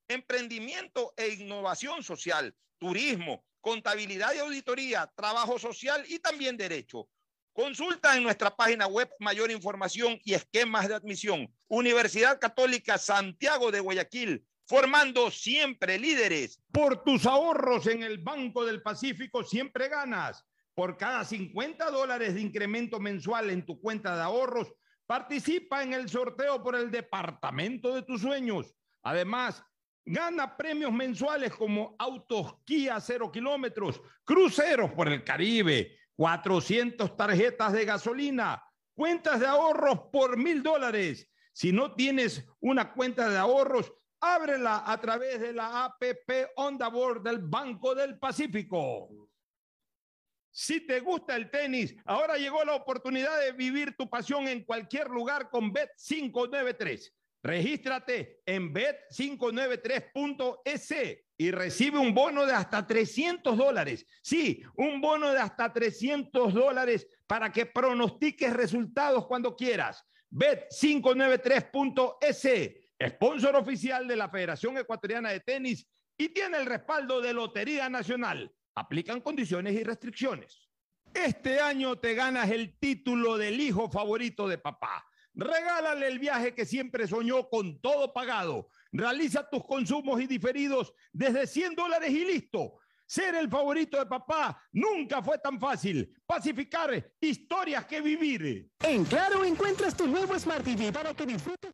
emprendimiento e innovación social, turismo, contabilidad y auditoría, trabajo social y también derecho. Consulta en nuestra página web mayor información y esquemas de admisión. Universidad Católica Santiago de Guayaquil, formando siempre líderes. Por tus ahorros en el Banco del Pacífico siempre ganas. Por cada 50 dólares de incremento mensual en tu cuenta de ahorros, participa en el sorteo por el departamento de tus sueños. Además, gana premios mensuales como autos Kia 0 kilómetros, cruceros por el Caribe, 400 tarjetas de gasolina, cuentas de ahorros por mil dólares. Si no tienes una cuenta de ahorros, ábrela a través de la APP Onda Board del Banco del Pacífico. Si te gusta el tenis, ahora llegó la oportunidad de vivir tu pasión en cualquier lugar con Bet593. Regístrate en bet593.es y recibe un bono de hasta 300 dólares. Sí, un bono de hasta 300 dólares para que pronostiques resultados cuando quieras. Bet593.es, sponsor oficial de la Federación Ecuatoriana de Tenis y tiene el respaldo de Lotería Nacional. Aplican condiciones y restricciones. Este año te ganas el título del hijo favorito de papá. Regálale el viaje que siempre soñó con todo pagado. Realiza tus consumos y diferidos desde 100 dólares y listo. Ser el favorito de papá nunca fue tan fácil. Pacificar historias que vivir. En Claro encuentras tu nuevo Smart TV para que disfrutes.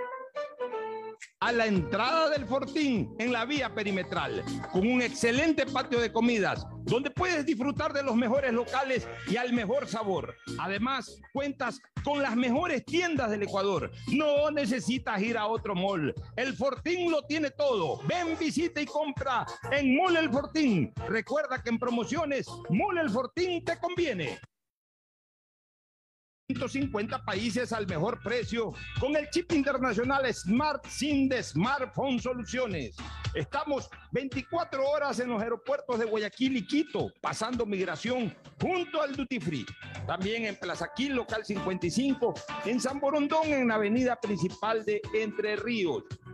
a la entrada del Fortín en la vía perimetral, con un excelente patio de comidas, donde puedes disfrutar de los mejores locales y al mejor sabor. Además, cuentas con las mejores tiendas del Ecuador. No necesitas ir a otro mall. El Fortín lo tiene todo. Ven, visita y compra en Mall El Fortín. Recuerda que en promociones, Mall El Fortín te conviene. 150 países al mejor precio con el chip internacional Smart SIM de Smartphone Soluciones. Estamos 24 horas en los aeropuertos de Guayaquil y Quito, pasando migración junto al Duty Free. También en Plaza Quil, local 55, en San Borondón, en la avenida principal de Entre Ríos.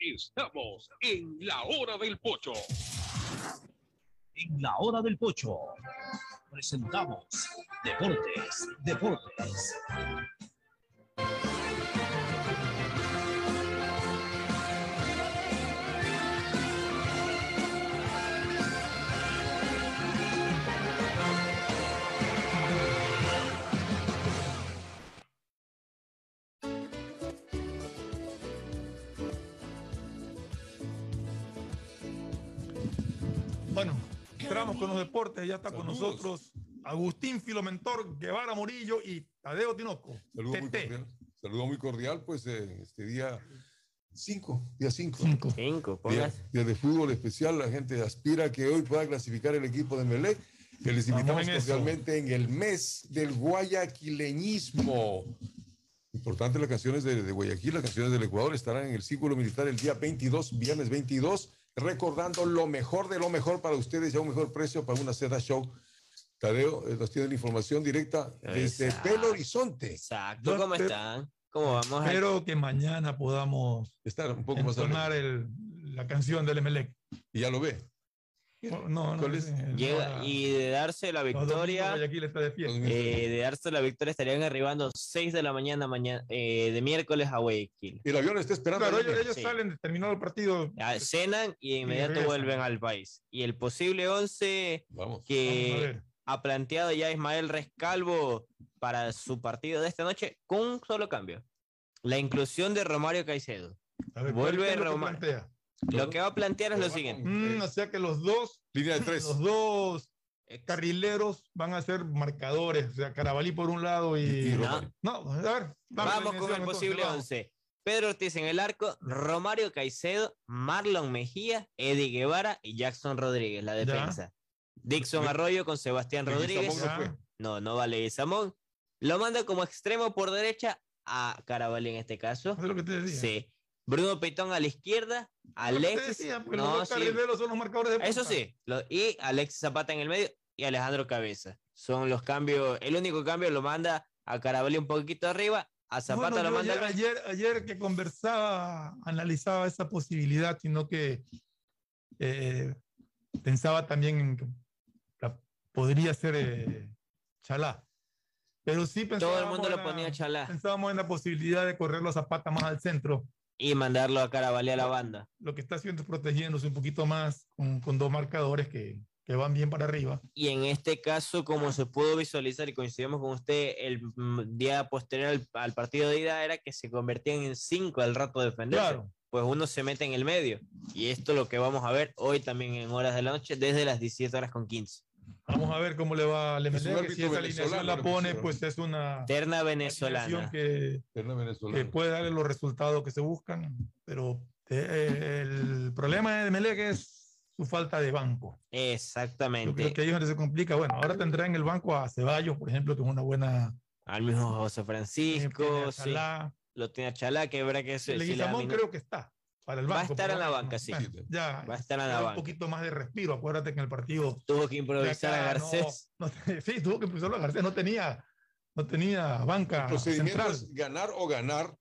Estamos en la hora del pocho. En la hora del pocho presentamos Deportes, Deportes. Entramos con los deportes. Ya está con nosotros Agustín Filomentor, Guevara Morillo y Tadeo Tinoco. Saludo muy cordial. Saludo muy cordial, pues eh, este día 5, día 5. 5, día, día de fútbol especial. La gente aspira a que hoy pueda clasificar el equipo de Melec. Que les invitamos en eso. especialmente en el mes del guayaquileñismo. Importante las canciones de, de Guayaquil, las canciones del Ecuador estarán en el Círculo Militar el día 22, viernes 22, recordando lo mejor de lo mejor para ustedes y a un mejor precio para una seda show. Tadeo eh, nos tiene la información directa desde Exacto. Belo Horizonte. Exacto, ¿cómo están? ¿Cómo vamos? Espero que mañana podamos estar un poco más entonar el- la canción del Emelec. Y ya lo ve. No, no, no. ¿Cuál es? Llega, ahora- y de darse la victoria, de eh, de darse la victoria estarían arribando 6 de la mañana, mañana eh, de miércoles a Guayaquil. Y el avión está esperando. Claro, ellos, ellos Sí. salen, terminado el partido. Ah, Cenan y de inmediato vuelven al país. Y el posible 11 Vamos. Vamos a que ha planteado ya Ismael Rescalvo para su partido de esta noche con un solo cambio. La inclusión de Romario Caicedo. A ver, Vuelve ¿qué es lo que Romario. Lo que va a plantear es lo siguiente. Mm, o sea que los dos, Línea de tres. los dos carrileros van a ser marcadores. O sea, Carabalí por un lado y. No. No, a ver. Vamos con el posible entonces, vamos. 11. Pedro Ortiz en el arco, Romario Caicedo, Marlon Mejía, Eddie Guevara y Jackson Rodríguez, la Ya. defensa. Dixon Arroyo con Sebastián Rodríguez. No. No, vale Guizamón. Lo manda como extremo por derecha a Carabalí en este caso. Es lo que te decía. Sí. Bruno Peitón a la izquierda, Alexis. decía, los No, sí. carrileros son los marcadores de Eso sí. lo- y Alexis Zapata en el medio y Alejandro Cabeza. Son los cambios. El único cambio lo manda a Carabalí un poquito arriba. A Zapata Bueno, lo manda al ayer, ayer, que conversaba, analizaba esa posibilidad, sino que eh, pensaba también en que la- podría ser eh, Chalá. Pero sí Todo el pensábamos mundo lo ponía Chalá Pensábamos en la posibilidad de correr los zapatas más al centro. Y mandarlo a Carabalí a la banda. Lo que está haciendo es protegiéndose un poquito más con, con dos marcadores que, que van bien para arriba. Y en este caso, como se pudo visualizar y coincidimos con usted el día posterior al, al partido de ida, era que se convertían en cinco al rato de defenderse. Claro. Pues uno se mete en el medio. Y esto es lo que vamos a ver hoy también en horas de la noche, desde las 17 horas con 15. Vamos a ver cómo le va Es MLE, que si esa alineación la pone, pues es una Terna alineación venezolana. que, Eterna que venezolana. puede darle los resultados que se buscan, pero eh, el problema de Melec es su falta de banco. Yo Exactamente. creo que ahí es donde se complica. Bueno, ahora tendrá en el banco a Ceballos, por ejemplo, que es una buena. Al mismo José eh, Francisco, tiene a sí. Chalá. lo tiene a Chalá, que verá que da Leguizamón minutos. creo que está para el Va a banco. estar en la banca, sí. bueno, ya Va a estar en la da un banca. poquito más de respiro. Acuérdate que en el partido. Tuvo que improvisar a acá Garcés. no- no- sí, tuvo que improvisarlo a Garcés. No tenía, no tenía banca El procedimiento central. es ganar o ganar.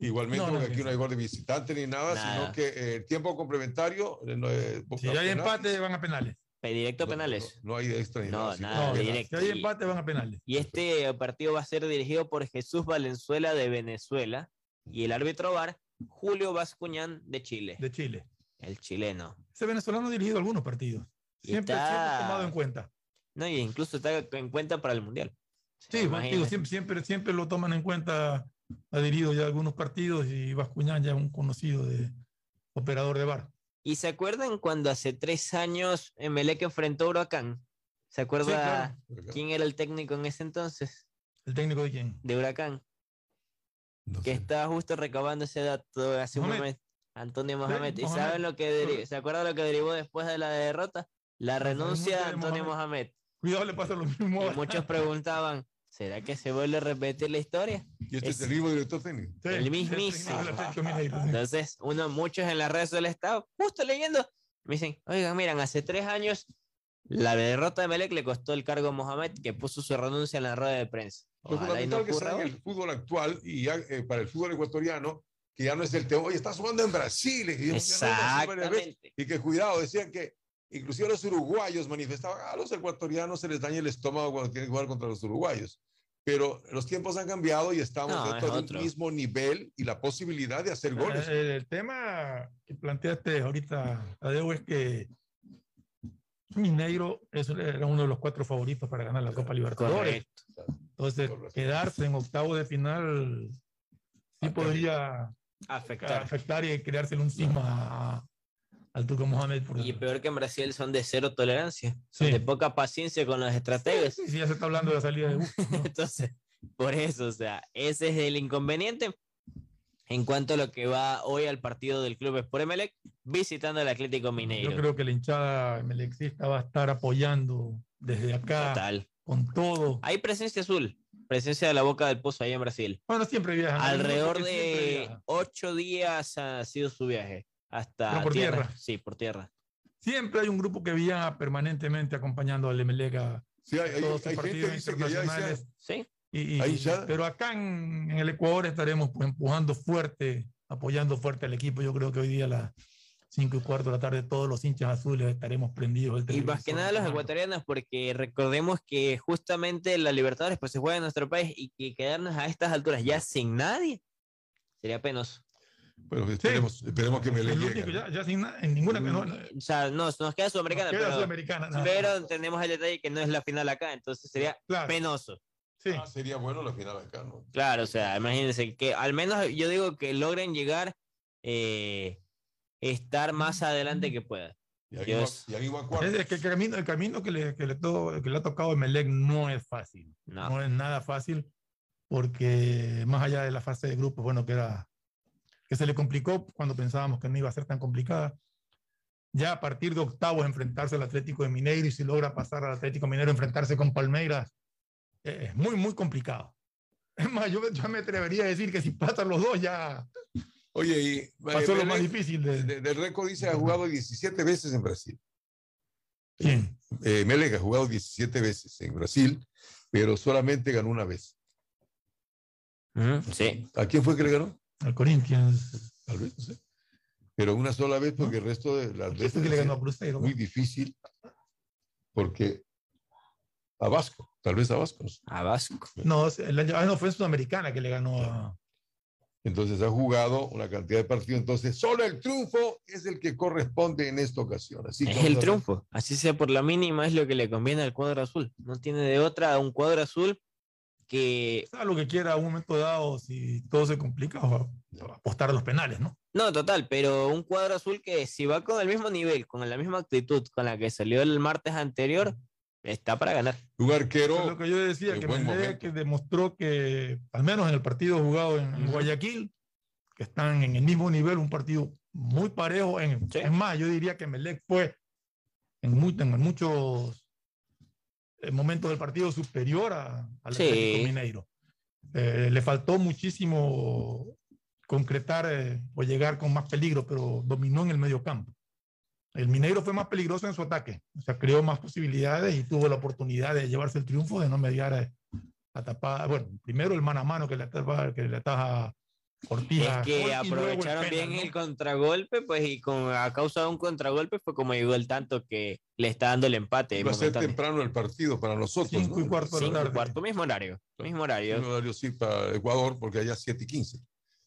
Igualmente, No, no, porque aquí sí. no hay gol de visitante ni nada, Nada. sino que eh, el tiempo complementario. eh, no, eh, Si hay penales, empate, van a penales. Directo a no, penales. No, no hay extra ni No, nada. nada, directo. Si hay Y- empate, van a penales. Y este partido va a ser dirigido por Jesús Valenzuela de Venezuela y el árbitro VAR, Julio Vascuñán de Chile, De Chile. el chileno. Ese venezolano ha dirigido algunos partidos. Siempre, está- siempre tomado en cuenta. No, y incluso está en cuenta para el Mundial. Sí, digo, imagínate. siempre, siempre, siempre lo toman en cuenta. Ha dirigido ya algunos partidos y Vascuñán ya un conocido de operador de bar. ¿Y se acuerdan cuando hace tres años Emelec enfrentó a Huracán? ¿Se acuerda claro. quién era el técnico en ese entonces ¿El técnico de quién? de Huracán? No que sé. estaba justo recabando ese dato hace un Mohamed. momento. Antonio Mohamed. ¿Y saben lo que deri- Correcto. se acuerda lo que derivó después de la derrota? La renuncia de Antonio Mohamed. Cuidado, le pasa lo mismo. Y muchos preguntaban, ¿será que se vuelve a repetir la historia? Y este es, el mismo director técnico. Sí, el mismísimo. Entonces, uno, muchos en las redes del Estado, justo leyendo, me dicen, oigan, miran, hace tres años la derrota de Melec le costó el cargo a Mohamed, que puso su renuncia en la rueda de prensa. Lo y no fundamental que ocurra sea en hoy. el fútbol actual y ya eh, para el fútbol ecuatoriano, que ya no es el tema, oye, estás jugando en Brasil. Y. Exactamente. y que cuidado, decían que inclusive los uruguayos manifestaban, a los ecuatorianos se les daña el estómago cuando tienen que jugar contra los uruguayos. Pero los tiempos han cambiado y estamos No, dentro es de otro. un mismo nivel y la posibilidad de hacer goles. El, el tema que planteaste ahorita, Adeu, es que Mineiro es- era uno de los cuatro favoritos para ganar la Copa Libertadores. Correcto. Entonces, quedarse en octavo de final sí podría Afectar. afectar y creársele un cisma a, al Turco Mohamed. Por Y peor que en Brasil son de cero tolerancia, son Sí. de poca paciencia con los estrategas. Sí, sí, ya se está hablando de la salida de Bustos, ¿no? Entonces, por eso, o sea, ese es el inconveniente. En cuanto a lo que va hoy al partido del Club Sport Emelec, visitando al Atlético Mineiro. Yo creo que la hinchada melexista va a estar apoyando desde acá Total. Con todo. Hay presencia azul, presencia de la boca del pozo ahí en Brasil. Bueno, siempre viajan. Alrededor de ocho días ha sido su viaje hasta Pero por tierra. Sí, por tierra. Siempre hay un grupo que viaja permanentemente acompañando al Emelec a Sí, hay- hay- todos hay gente partidos ya- internacionales. Sí. Y- y- Ahí ya- Pero acá en, en el Ecuador estaremos pues, empujando fuerte, apoyando fuerte al equipo. Yo creo que hoy día a las 5 y cuarto de la tarde todos los hinchas azules estaremos prendidos. Y más que nada los ecuatorianos, porque recordemos que justamente la Libertadores pues se juega en nuestro país y que quedarnos a estas alturas ya sin nadie sería penoso. Bueno, esperemos, esperemos que me le llegue. ya, ya sin en ninguna que no, O sea, no, nos queda Sudamericana, Nos queda pero, Sudamericana, nada pero tenemos el detalle que no es la final acá, entonces sería Claro. penoso. Ah, sería bueno la final acá, ¿no? Claro, o sea, imagínense que al menos yo digo que logren llegar, eh, estar más adelante que pueda. Dios. Es, es que el camino, el camino que, le, que, le to- que le ha tocado a Melec no es fácil. No. es nada fácil porque más allá de la fase de grupos, bueno, que era que se le complicó cuando pensábamos que no iba a ser tan complicada. Ya a partir de octavos enfrentarse al Atlético de Mineiro y si logra pasar al Atlético Mineiro enfrentarse con Palmeiras eh, es muy, muy complicado. Es más, yo ya me atrevería a decir que si pasan los dos ya Oye, y pasó lo más difícil de, de- del récord dice ha jugado 17 veces en Brasil. ¿Quién? Eh, Melec ha jugado 17 veces en Brasil, pero solamente ganó una vez. Sí. ¿A quién fue que le ganó? al Corinthians. Tal vez, no sé. Pero una sola vez, porque el resto de las veces que le ganó a Cruzeiro? muy difícil, porque a Vasco, tal vez a Vasco. A Vasco. No, el año, ah, no, fue en Sudamericana que le ganó a. Entonces ha jugado una cantidad de partidos. Entonces, solo el triunfo es el que corresponde en esta ocasión. Así Es el triunfo, así sea por la mínima, es lo que le conviene al cuadro azul. No tiene de otra un cuadro azul que a lo que quiera a un momento dado, si todo se complica, o a- apostar a los penales, ¿no? No, total, pero un cuadro azul que si va con el mismo nivel, con la misma actitud con la que salió el martes anterior, está para ganar. Un arquero. Es lo que yo decía, de que que demostró que, al menos en el partido jugado en, en Guayaquil, que están en el mismo nivel, un partido muy parejo. En, Es más, yo diría que Melec fue en, muy- en muchos eh, momentos del partido superior a- al Sí. Atlético Mineiro. Eh, le faltó muchísimo concretar eh, o llegar con más peligro, pero dominó en el medio campo. El Mineiro fue más peligroso en su ataque, o sea, creó más posibilidades y tuvo la oportunidad de llevarse el triunfo, de no mediar eh, la tapada. Bueno, primero el mano a mano que le ataja, que le ataja Ortiz. a Es que el aprovecharon penal, bien ¿no? el contragolpe, pues, y con, a causa de un contragolpe fue como llegó el tanto que le está dando el empate. Va a ser temprano el partido para nosotros. Cinco y cuarto Cinco y cuarto, mismo horario. Mismo horario. Mismo horario, sí, para Ecuador, porque allá 7 y 15.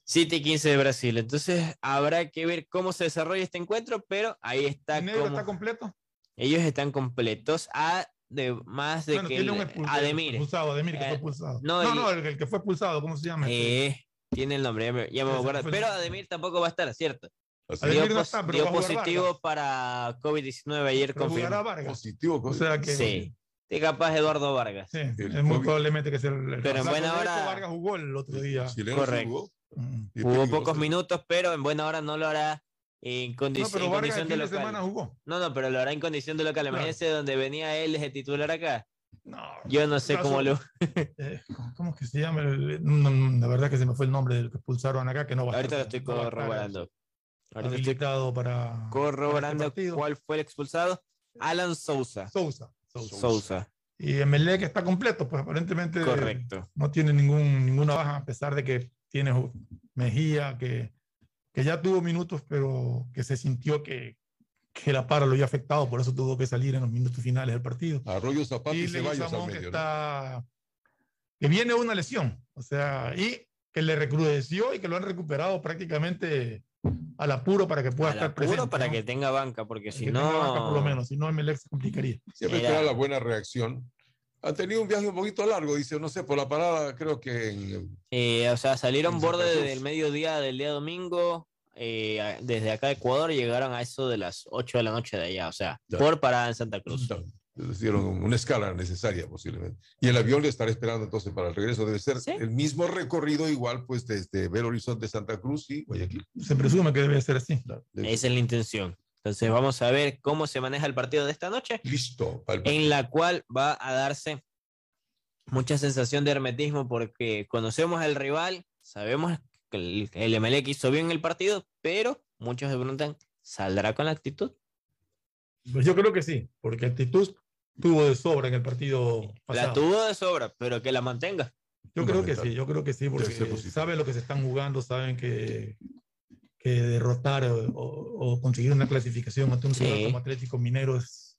7 y 15 de Brasil. Entonces habrá que ver cómo se desarrolla este encuentro, pero ahí está. ¿Mineiro cómo- está completo? Ellos están completos. A de más de Bueno, que tiene el- Ademir. expulsado, Ademir que Eh, fue expulsado. no, No, y- no, el, el que fue expulsado, ¿cómo se llama? Eh, tiene el nombre, ya me, ya me acuerdo. fue el- Pero Ademir tampoco va a estar, ¿cierto? Ademir dio no está, pero dio positivo Vargas. para COVID-19 ayer confirmado. Vargas. Positivo, O sea que Sí. Sí, capaz Eduardo Vargas. Sí, es muy probablemente que sea el, el Pero en buena De hora- Vargas jugó el otro día. Correcto. Mm. Jugó pocos minutos, pero en buena hora no lo hará en, condi- No, pero en condición de de local. semana jugó. No, no, pero lo hará en condición de local. Claro. Imagínense donde venía él de titular acá. No, Yo no sé caso- cómo lo. Eh, ¿Cómo es que se llama? La verdad que se me fue el nombre del que expulsaron acá, que no va a Ahorita lo estar- estoy no a estar corroborando. Ahorita estoy para corroborando para este cuál fue el expulsado. Alan Sousa. Sousa. Sousa. Y Emelec está completo, pues aparentemente Correcto. no tiene ningún, ninguna baja, a pesar de que tiene Ju- Mejía, que, que ya tuvo minutos, pero que se sintió que, que la para lo había afectado, por eso tuvo que salir en los minutos finales del partido. Arroyo Zapata y, y Ceballos al que medio. ¿no? está que viene una lesión, o sea, y que le recrudeció y que lo han recuperado prácticamente al apuro para que pueda Al estar apuro presente. para ¿no? que tenga banca, porque si Que tenga banca, no. por lo menos, si no Emelec se complicaría. Siempre espera la buena reacción. Ha tenido un viaje un poquito largo, dice, no sé, por la parada, creo que en, Eh, o sea, salieron borde del mediodía del día domingo, eh, desde acá de Ecuador llegaron a eso de las 8 de la noche de allá, o sea, Ya. por parada en Santa Cruz. Hicieron una escala necesaria posiblemente. Y el avión le estará esperando entonces para el regreso. Debe ser el mismo recorrido igual pues desde Belo Horizonte, Santa Cruz y Guayaquil. Se presume que debe ser así. Esa es la intención. Entonces vamos a ver cómo se maneja el partido de esta noche. Listo. En la cual va a darse mucha sensación de hermetismo porque conocemos al rival, sabemos que el, el Emelec hizo bien el partido, pero muchos se preguntan, ¿saldrá con la actitud? Pues yo creo que sí, porque actitud tuvo de sobra en el partido pasado. La tuvo de sobra, pero que la mantenga. Yo creo que sí, yo creo que sí, porque saben lo que se están jugando, saben que, que derrotar o, o- o conseguir una clasificación ante un Sí. rival como Atlético Minero es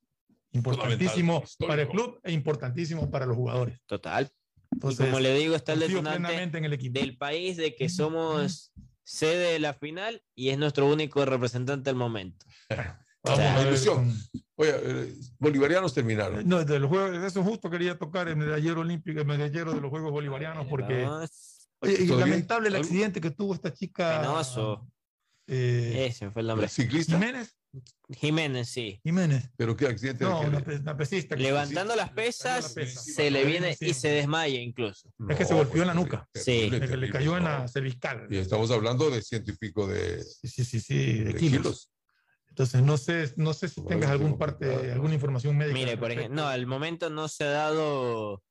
importantísimo para el club e importantísimo para los jugadores. Total. Entonces, y como le digo, está el detonante en el equipo. del país de que somos sede de la final y es nuestro único representante al momento. O Vamos, sea, ilusión. Oye, eh, bolivarianos terminaron. No, de los juegos, eso justo quería tocar el medallero olímpico, el medallero de los Juegos Bolivarianos, porque. Oye, y lamentable el accidente que tuvo esta chica. Penoso. Eh, Ese fue el nombre. ¿Ciclista? Jiménez. Jiménez, sí. Jiménez. ¿Pero qué accidente? No, ¿Qué- una, pe- una pesista. que- Levantando las pesas, se le viene y se desmaya incluso. Es que se golpeó en la nuca. Sí. Le, le cayó en la cervical. Y estamos hablando de ciento y pico de, sí, sí, sí, de kilos. Entonces, no sé, no sé si tengas algún parte, alguna información médica. Mire, por ejemplo, no, al momento no se ha dado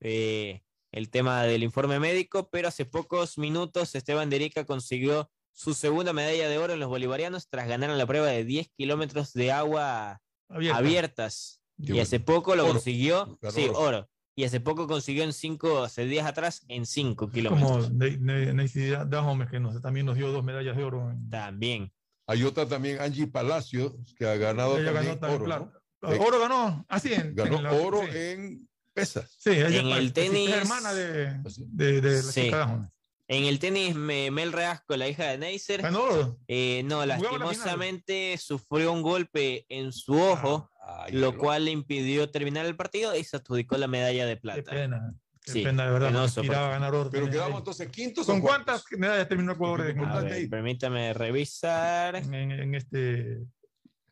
eh, el tema del informe médico, pero hace pocos minutos Esteban Derica consiguió su segunda medalla de oro en los bolivarianos tras ganar en la prueba de 10 kilómetros de agua Abierta. abiertas. Qué y bueno. hace poco lo Oro. consiguió, Ganó sí, oro. oro. Y hace poco consiguió en cinco, hace días atrás, en 5 Como kilómetros. Ne- Neisy Dajome, que nos, también nos dio dos medallas de oro. en- También. Hay otra también, Angie Palacio, que ha ganado Ella también ganó también oro. plata. ¿no? Eh, Oro ganó, así en, ganó en la- oro sí. en pesas. Sí, ella En es el pa- es tenis- hermana de, de, de la Sí. chica Dajome. En el tenis, me- Mel Reasco, la hija de Neisser, ¿Ganó oro? eh, no, la lastimosamente sufrió un golpe en su ojo, Ah, lo cual le impidió terminar el partido y se adjudicó la medalla de Qué plata. pena. Qué Sí, pena, de verdad. penoso, porque- ganar oro. Pero quedamos entonces quintos. ¿Con cuántas medallas terminó Ecuador en, A ver, permítame revisar. en, en este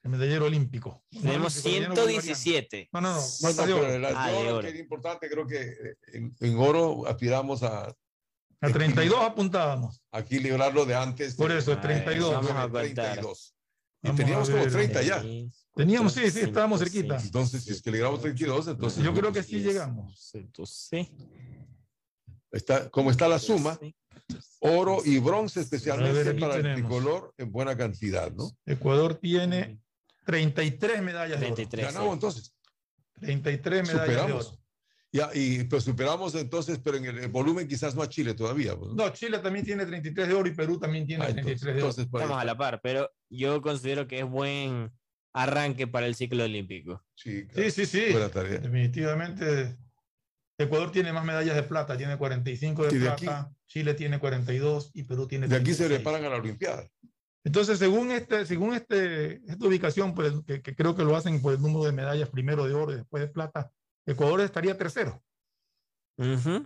el medallero olímpico? Tenemos Olímpico, medallero 117. No, no, no. No, no, ¿cuántas de oro? Ah, de oro, que era importante, creo que en, en oro aspiramos a A 32 apuntábamos. aquí librarlo de antes. Por de- eso, 32. de vamos a contar. 32. Y Vamos teníamos a como ver. 30 ya. Teníamos, sí, sí, estábamos cerquita. Entonces, si es que libramos 32, entonces. Yo creo que sí llegamos. Entonces, sí. Está, como está la suma, oro y bronce ver, especialmente para el tricolor en buena cantidad, ¿no? Ecuador tiene 33 medallas de oro. 33. Ganamos entonces. 33 medallas de Superamos. oro. Ya, y pues superamos entonces, pero en el, el volumen quizás no a Chile todavía. pues, ¿no? No, Chile también tiene 33 de oro y Perú también tiene Ah, entonces- 33 de oro. entonces, por ahí Estamos a la par, pero yo considero que es buen arranque para el ciclo olímpico. Sí, Sí, sí, sí. Buena tarea. Definitivamente. Ecuador tiene más medallas de plata, tiene 45 de, de plata, Chile tiene 42 y Perú tiene De aquí se 36. preparan a la Olimpiada. Entonces, según este, según este, esta ubicación, pues, que, que creo que lo hacen por el número de medallas, primero de oro y después de plata, Ecuador estaría tercero.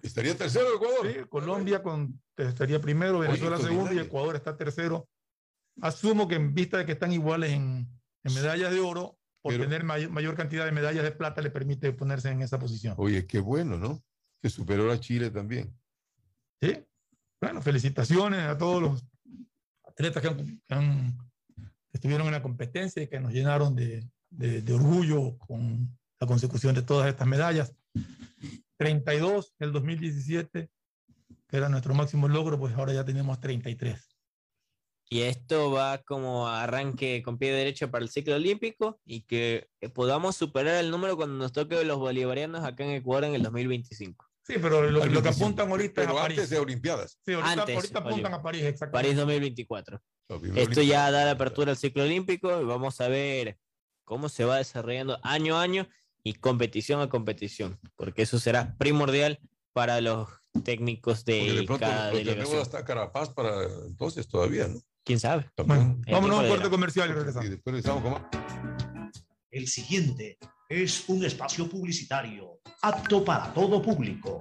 Estaría tercero Ecuador. Sí, Colombia con, estaría primero, Venezuela Oye, segundo y. Ecuador está tercero. Asumo que en vista de que están iguales en, en medallas de oro, por Pero- tener mayor, mayor cantidad de medallas de plata, le permite ponerse en esa posición. Oye, qué bueno, ¿no? Que superó a Chile también. Sí. Bueno, felicitaciones a todos los atletas que, han- que han- que estuvieron en la competencia y que nos llenaron de, de- de orgullo con la consecución de todas estas medallas. 32 el 2017, que era nuestro máximo logro, pues ahora ya tenemos 33. Y esto va como arranque con pie derecho para el ciclo olímpico y que podamos superar el número cuando nos toque los bolivarianos acá en Ecuador en el 2025. Sí, pero lo, lo que 25, apuntan ahorita es Pero a antes París. de Olimpiadas. Sí, ahorita, Antes, ahorita apuntan a París, exactamente. París 2024. La primera Esto ya da la apertura al ciclo olímpico y vamos a ver cómo se va desarrollando año a año y competición a competición, porque eso será primordial para los técnicos de, de pronto cada lo tenemos delegación. hasta Carapaz para entonces todavía, ¿no? ¿Quién sabe? Bueno, vámonos a un corte comercial y después regresamos. El siguiente es un espacio publicitario apto para todo público.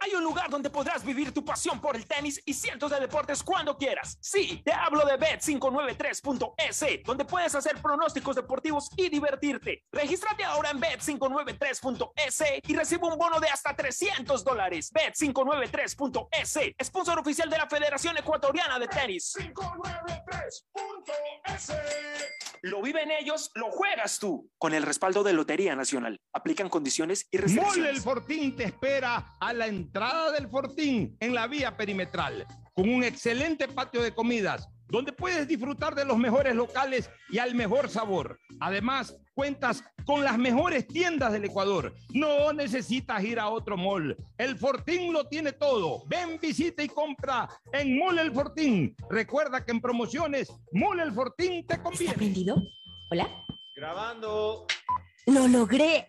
Hay un lugar donde podrás vivir tu pasión por el tenis y cientos de deportes cuando quieras. Sí, te hablo de Bet593.es, donde puedes hacer pronósticos deportivos y divertirte. Regístrate ahora en Bet593.es y recibe un bono de hasta 300 dólares. Bet593.es, sponsor oficial de la Federación Ecuatoriana de Tenis. 593.es. Lo viven ellos, lo juegas tú. Con el respaldo de Lotería Nacional. Aplican condiciones y Mole El restricciones. Fortín te espera a la entrada del Fortín en la vía perimetral, con un excelente patio de comidas, donde puedes disfrutar de los mejores locales y al mejor sabor. Además, cuentas con las mejores tiendas del Ecuador. No necesitas ir a otro mall. El Fortín lo tiene todo. Ven, visita y compra en Mole El Fortín. Recuerda que en promociones, Mole El Fortín te conviene. prendido? ¿Hola? Grabando. ¡Lo logré!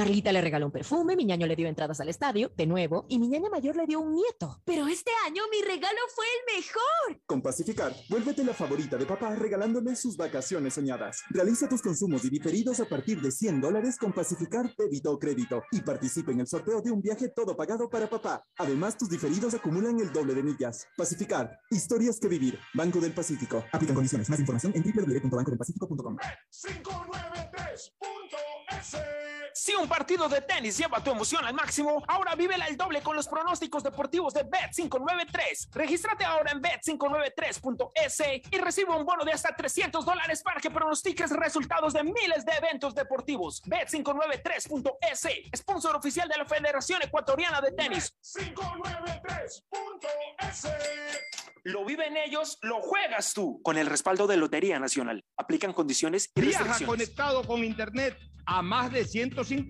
Carlita le regaló un perfume, mi ñaño le dio entradas al estadio, de nuevo, y mi ñaña mayor le dio un nieto. Pero este año mi regalo fue el mejor. Con Pacificar, vuélvete la favorita de papá regalándole sus vacaciones soñadas. Realiza tus consumos y diferidos a partir de 100 dólares con Pacificar débito o crédito y participa en el sorteo de un viaje todo pagado para papá. Además, tus diferidos acumulan el doble de millas. Pacificar, historias que vivir. Banco del Pacífico. Aplican condiciones. Más información en www.bancodelpacifico.com. 593.es. Si un partido de tenis lleva tu emoción al máximo, ahora vívela el doble con los pronósticos deportivos de Bet593. Regístrate ahora en Bet593.es y recibe un bono de hasta 300 dólares para que pronostiques resultados de miles de eventos deportivos. Bet593.es, sponsor oficial de la Federación Ecuatoriana de Tenis. 593.es. Lo viven ellos, lo juegas tú. Con el respaldo de Lotería Nacional. Aplican condiciones y Viaja restricciones. conectado con Internet a más de 150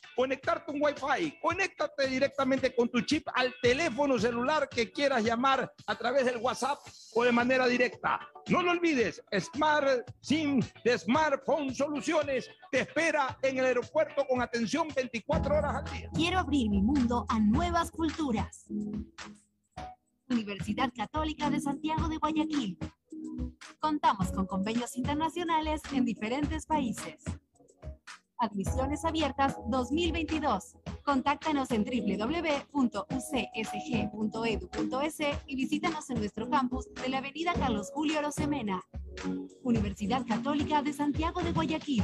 conectarte un Wi-Fi. Conéctate directamente con tu chip al teléfono celular que quieras llamar a través del WhatsApp o de manera directa. No lo olvides, Smart SIM de Smartphone Soluciones te espera en el aeropuerto con atención 24 horas al día. Quiero abrir mi mundo a nuevas culturas. Universidad Católica de Santiago de Guayaquil. Contamos con convenios internacionales en diferentes países. Admisiones abiertas 2022. Contáctanos en www.ucsg.edu.es y visítanos en nuestro campus de la Avenida Carlos Julio Rosemena. Universidad Católica de Santiago de Guayaquil.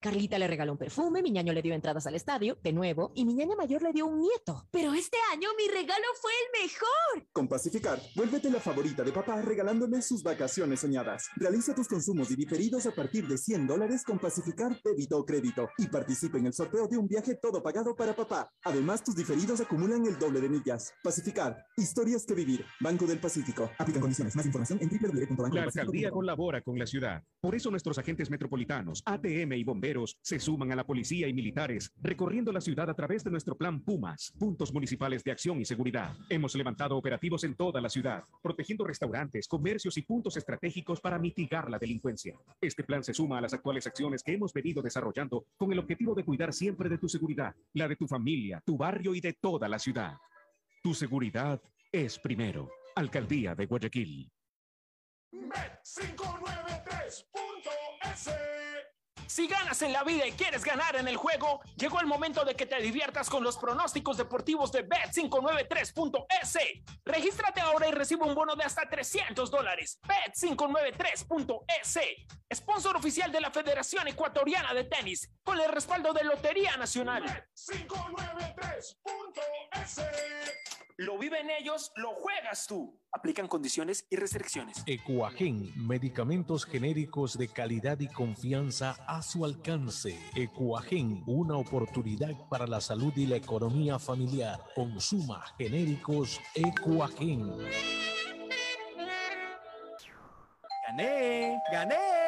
Carlita le regaló un perfume, mi ñaño le dio entradas al estadio, de nuevo, y mi ñaña mayor le dio un nieto. Pero este año mi regalo fue el mejor. Con Pacificar, vuélvete la favorita de papá regalándole sus vacaciones soñadas. Realiza tus consumos y diferidos a partir de 100 dólares con Pacificar débito o crédito y participa en el sorteo de un viaje todo pagado para papá. Además, tus diferidos acumulan el doble de millas. Pacificar, historias que vivir. Banco del Pacífico. Aplican condiciones. Más información en www.banco La alcaldía colabora con la ciudad. Por eso nuestros agentes metropolitanos, ATM y bomberos se suman a la policía y militares, recorriendo la ciudad a través de nuestro plan Pumas, puntos municipales de acción y seguridad. Hemos levantado operativos en toda la ciudad, protegiendo restaurantes, comercios y puntos estratégicos para mitigar la delincuencia. Este plan se suma a las actuales acciones que hemos venido desarrollando con el objetivo de cuidar siempre de tu seguridad, la de tu familia, tu barrio y de toda la ciudad. Tu seguridad es primero. Alcaldía de Guayaquil. Bet593.es si ganas en la vida y quieres ganar en el juego, llegó el momento de que te diviertas con los pronósticos deportivos de Bet593.es. Regístrate ahora y recibe un bono de hasta 300 dólares. Bet593.es, sponsor oficial de la Federación Ecuatoriana de Tenis, con el respaldo de Lotería Nacional. Bet593.es. Lo viven ellos, lo juegas tú. Aplican condiciones y restricciones. Ecuagen, medicamentos genéricos de calidad y confianza a su alcance. Ecuagen, una oportunidad para la salud y la economía familiar. Consuma genéricos Ecuagen. ¡Gané! ¡Gané!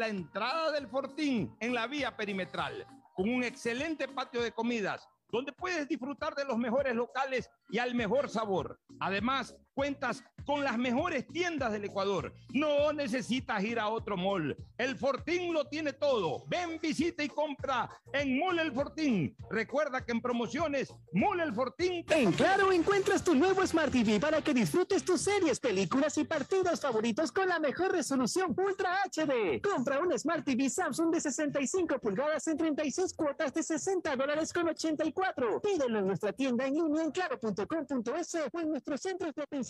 la entrada del Fortín en la vía perimetral, con un excelente patio de comidas donde puedes disfrutar de los mejores locales y al mejor sabor. Además, cuentas con las mejores tiendas del Ecuador. No necesitas ir a otro mall. El Fortín lo tiene todo. Ven, visita y compra en Mall El Fortín. Recuerda que en promociones, Mall El Fortín. En Claro encuentras tu nuevo Smart TV para que disfrutes tus series, películas y partidos favoritos con la mejor resolución Ultra HD. Compra un Smart TV Samsung de 65 pulgadas en 36 cuotas de 60 dólares con 84. Pídelo en nuestra tienda en línea en claro.com.es o en nuestros centros de atención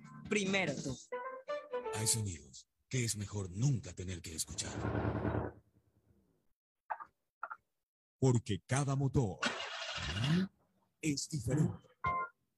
Primero. Hay sonidos que es mejor nunca tener que escuchar. Porque cada motor es diferente.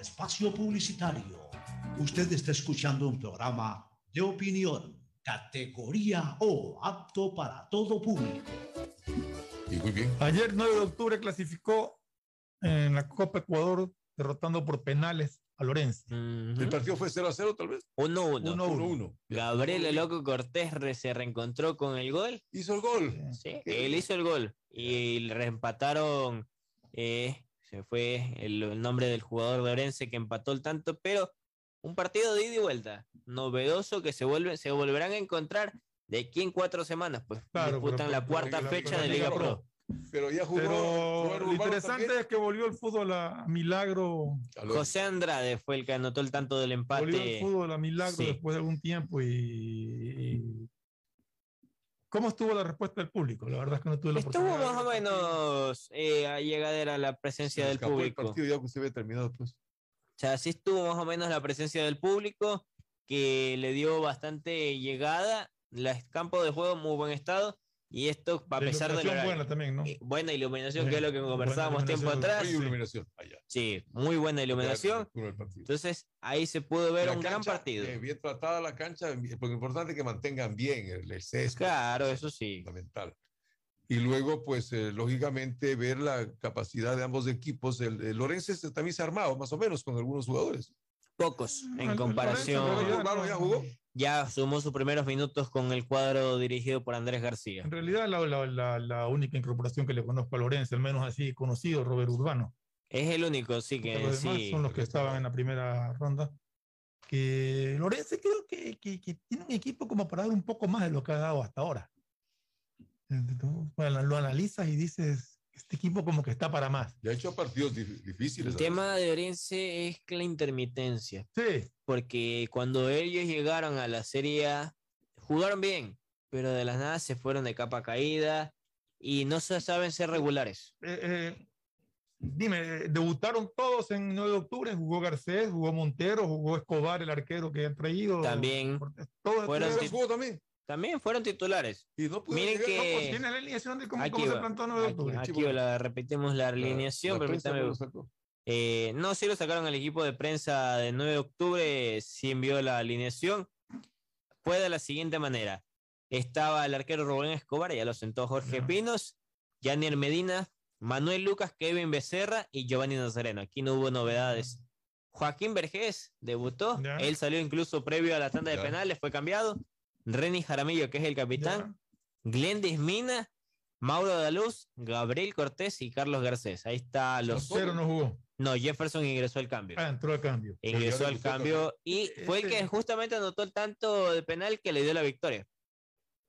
espacio publicitario. Usted está escuchando un programa de opinión, categoría O, apto para todo público. Y muy bien. Ayer 9 de octubre clasificó en la Copa Ecuador derrotando por penales a Lorenzo. El partido fue 0 a 0 tal vez. 1-1. 1-1. Gabriel el Loco Cortés re- se reencontró con el gol. Hizo el gol. Sí, él hizo el gol. Y le reempataron. eh, se fue el, el nombre del jugador de Orense que empató el tanto, pero Un partido de ida y vuelta, novedoso que se, vuelve, se volverán a encontrar de aquí en cuatro semanas, pues Claro, disputan pero- la cuarta fecha de Liga Pro. Pero ya jugó. Pero lo interesante también. es que volvió el fútbol a Milagro. José Andrade fue el que anotó el tanto del Volvió el empate. fútbol a Milagro Sí. después de algún tiempo y, y- ¿Cómo estuvo la respuesta del público? La verdad es que no tuve la Estuvo más o menos eh, a llegadera la presencia del Escapó el público. partido ya que usted había terminado, pues. O sea, sí estuvo más o menos la presencia del público, que le dio bastante llegada. El campo de juego en muy buen estado. Y esto, a pesar de la buena también, ¿no? buena iluminación, que Sí, es lo que conversábamos tiempo atrás. Iluminación allá. Sí, muy buena iluminación. Entonces, ahí se pudo ver La un gran cancha, partido. eh, bien tratada la cancha, porque lo importante es que mantengan bien el, el césped. Claro, eso sí. Fundamental. Y luego, pues, eh, lógicamente, ver la capacidad de ambos equipos. El, el Lorenzo también se ha armado, más o menos, con algunos jugadores. Pocos en comparación. Urbano ya jugó. Ya sumó sus primeros minutos con el cuadro dirigido por Andrés García. En realidad, la, la- la- la única incorporación que le conozco a Lorenzo, al menos así conocido, Robert Urbano. Es el único, sí, que los demás sí. son los que estaban en la primera ronda. Que Lorenzo creo que, que- que tiene un equipo como para dar un poco más de lo que ha dado hasta ahora. Bueno, lo analizas y dices, este equipo como que está para más. Ya ha hecho partidos dif- difíciles. El tema de Orense es la intermitencia. Sí. Porque cuando ellos llegaron a la Serie A, jugaron bien, pero de las nada se fueron de capa caída y no se saben ser regulares. Eh, eh, dime, eh, debutaron todos en 9 de octubre, jugó Garcés, jugó Montero, jugó Escobar, el arquero que han traído. También Todos fueron, tit- también. También fueron titulares. Miren llegar, No, pues, que tiene la alineación de cómo, aquí cómo se plantó 9 de octubre. aquí la repetimos la alineación, la prensa permítame. no. Eh, no, sí lo sacaron el equipo de prensa de 9 de octubre, sí envió la alineación. Fue de la siguiente manera. Estaba el arquero Rubén Escobar, ya lo sentó Jorge Pinos, Janier Medina, Manuel Lucas, Kevin Becerra y Giovanni Nazareno. Aquí no hubo novedades. Joaquín Vergés debutó, él salió incluso previo a la tanda de penales, fue cambiado. Renny Jaramillo, que es el capitán, Glendis Mina, Mauro Daluz, Gabriel Cortés y Carlos Garcés. Ahí está los Cero no jugó. no, Jefferson ingresó al cambio. Ah, entró al cambio. ingresó al cambio y fue el que justamente anotó el tanto de penal que le dio la victoria.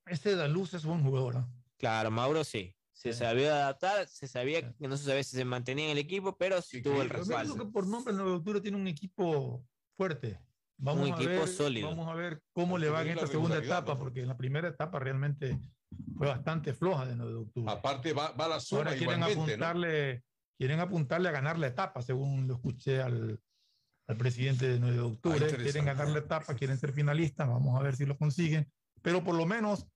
Este Daluz es buen jugador. ¿no? Claro, Mauro sí. Se sabía adaptar, se sabía que no se sabía si se mantenía en el equipo, pero sí tuvo el Pero respaldo. que por nombre el 9 de octubre tiene un equipo fuerte. Vamos Un a equipo ver, sólido. Vamos a ver cómo le va en esta segunda etapa, porque en la primera etapa realmente fue bastante floja de 9 de octubre. Aparte, va, va la suma Ahora quieren igualmente, ¿no? apuntarle, quieren apuntarle a ganar la etapa, según lo escuché al, al presidente de 9 de octubre. Ah, quieren ganar la etapa, quieren ser finalistas, vamos a ver si lo consiguen. Pero por lo menos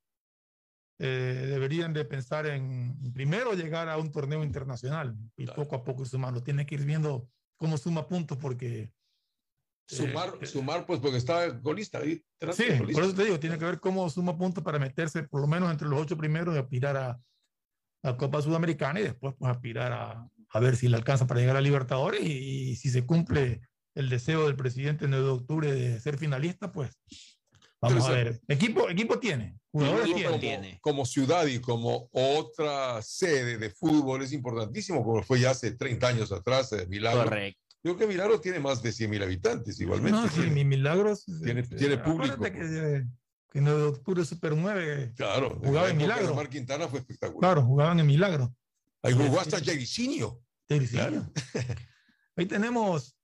eh, deberían de pensar en primero llegar a un torneo internacional y poco a poco sumarlo. Tiene que ir viendo cómo suma puntos porque... Sumar, eh, sumar, pues, porque está golista ahí. Sí, por eso te digo, tiene que ver cómo suma puntos para meterse por lo menos entre los ocho primeros y aspirar a la Copa Sudamericana y después pues aspirar a, a ver si le alcanza para llegar a Libertadores y, si se cumple el deseo del presidente el 9 de octubre de ser finalista, pues vamos a ver. Equipo, equipo tiene, jugadores como, tiene. como ciudad y como otra sede de fútbol es importantísimo, como fue ya hace 30 años atrás, eh, Milagro. Correcto. Creo que Milagro tiene más de 100 mil habitantes igualmente. No, sí, mi Milagros. Tiene, tiene público. Acuérdate que, que 9 de octubre Super 9 Claro. jugaba en la época de Milagro. Omar Quintana fue espectacular. Claro, jugaban en Milagro. Ahí jugó hasta Jairzinho. Jairzinho. Ahí tenemos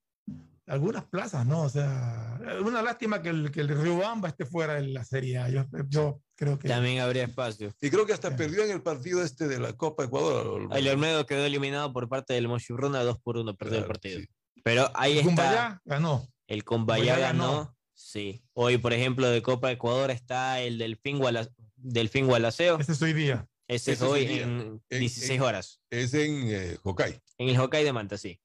algunas plazas, ¿no? O sea, una lástima que el, que el Riobamba esté fuera de la Serie A. Yo, yo creo que... También habría espacio. Y creo que hasta perdió en el partido este de la Copa Ecuador. El Olmedo quedó eliminado por parte del Mochurruna 2 por 1, perdió el partido. Pero ahí El está. Ganó. El Cumbayá ganó. ganó. Sí. Hoy, por ejemplo, de Copa Ecuador está el Delfín, Guala, Delfín Gualaceo. Ese es hoy día. Ese es Ese es hoy día. en En- 16 en- horas. Es en eh, Hokkaido. En el Hokkaido de Manta, sí.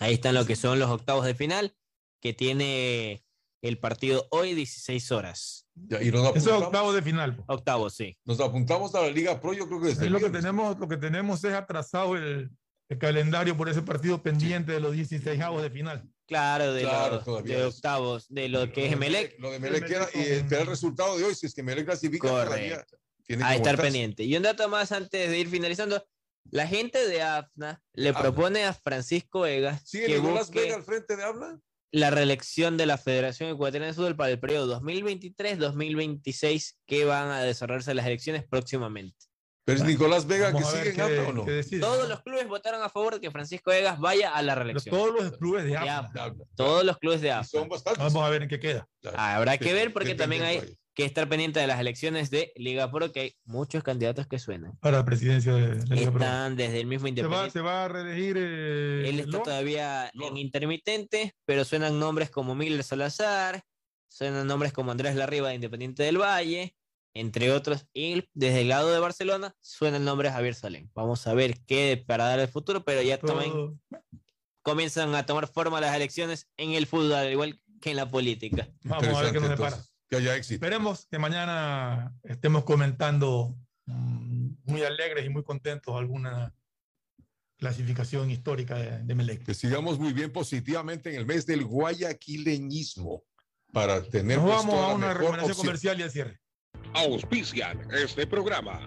Ahí están lo que son los octavos de final, que tiene el partido hoy 16 horas. Ya, y nos Eso es apuntamos, octavo de final. Octavos, sí. nos apuntamos a la Liga Pro, yo creo que Es el lo que tenemos, lo que tenemos es atrasado el, el calendario por ese partido pendiente de los 16 avos de final. Claro, de, Claro, los- de octavos, de lo que es Emelec. Lo de Melec queda y esperar el resultado de hoy. Si es que Melec clasifica, Correcto. tiene que A estar pendiente. Y un dato más antes de ir finalizando. La gente de AFNA le AFNA. propone a Francisco Vega ¿Sigue que busque- Vega al frente de habla? la reelección de la Federación Ecuatoriana de Fútbol para el periodo 2023-2026 que van a desarrollarse las elecciones próximamente. Pero es Nicolás Vega Vamos que sigue en APA o no. Todos los clubes votaron a favor de que Francisco Egas vaya a la reelección. Todos los clubes de. APA. Todos los clubes de APA. Son bastantes. Vamos a ver en qué queda. Ah, Habrá que ver porque también hay que estar pendiente de las elecciones de Liga Pro, que hay muchos candidatos que suenan. Para la presidencia de Liga Pro. Están desde el mismo Se va, Independiente. se va a reelegir. eh, Él está Lord. todavía en intermitente, pero suenan nombres como Miller Salazar, suenan nombres como Andrés Larriba de Independiente del Valle, entre otros. Y desde el lado de Barcelona suena el nombre de Javier Salem. Vamos a ver qué para dar el futuro, pero ya también Todo- comienzan a tomar forma las elecciones en el fútbol, al igual que en la política. Vamos a ver qué nos depara. Que haya éxito. Esperemos que mañana estemos comentando mm, muy alegres y muy contentos alguna clasificación histórica de, de Melec. Que sigamos muy bien positivamente en el mes del guayaquileñismo para tener Nos pues, vamos a una recomendación opción. comercial y al cierre auspician este programa.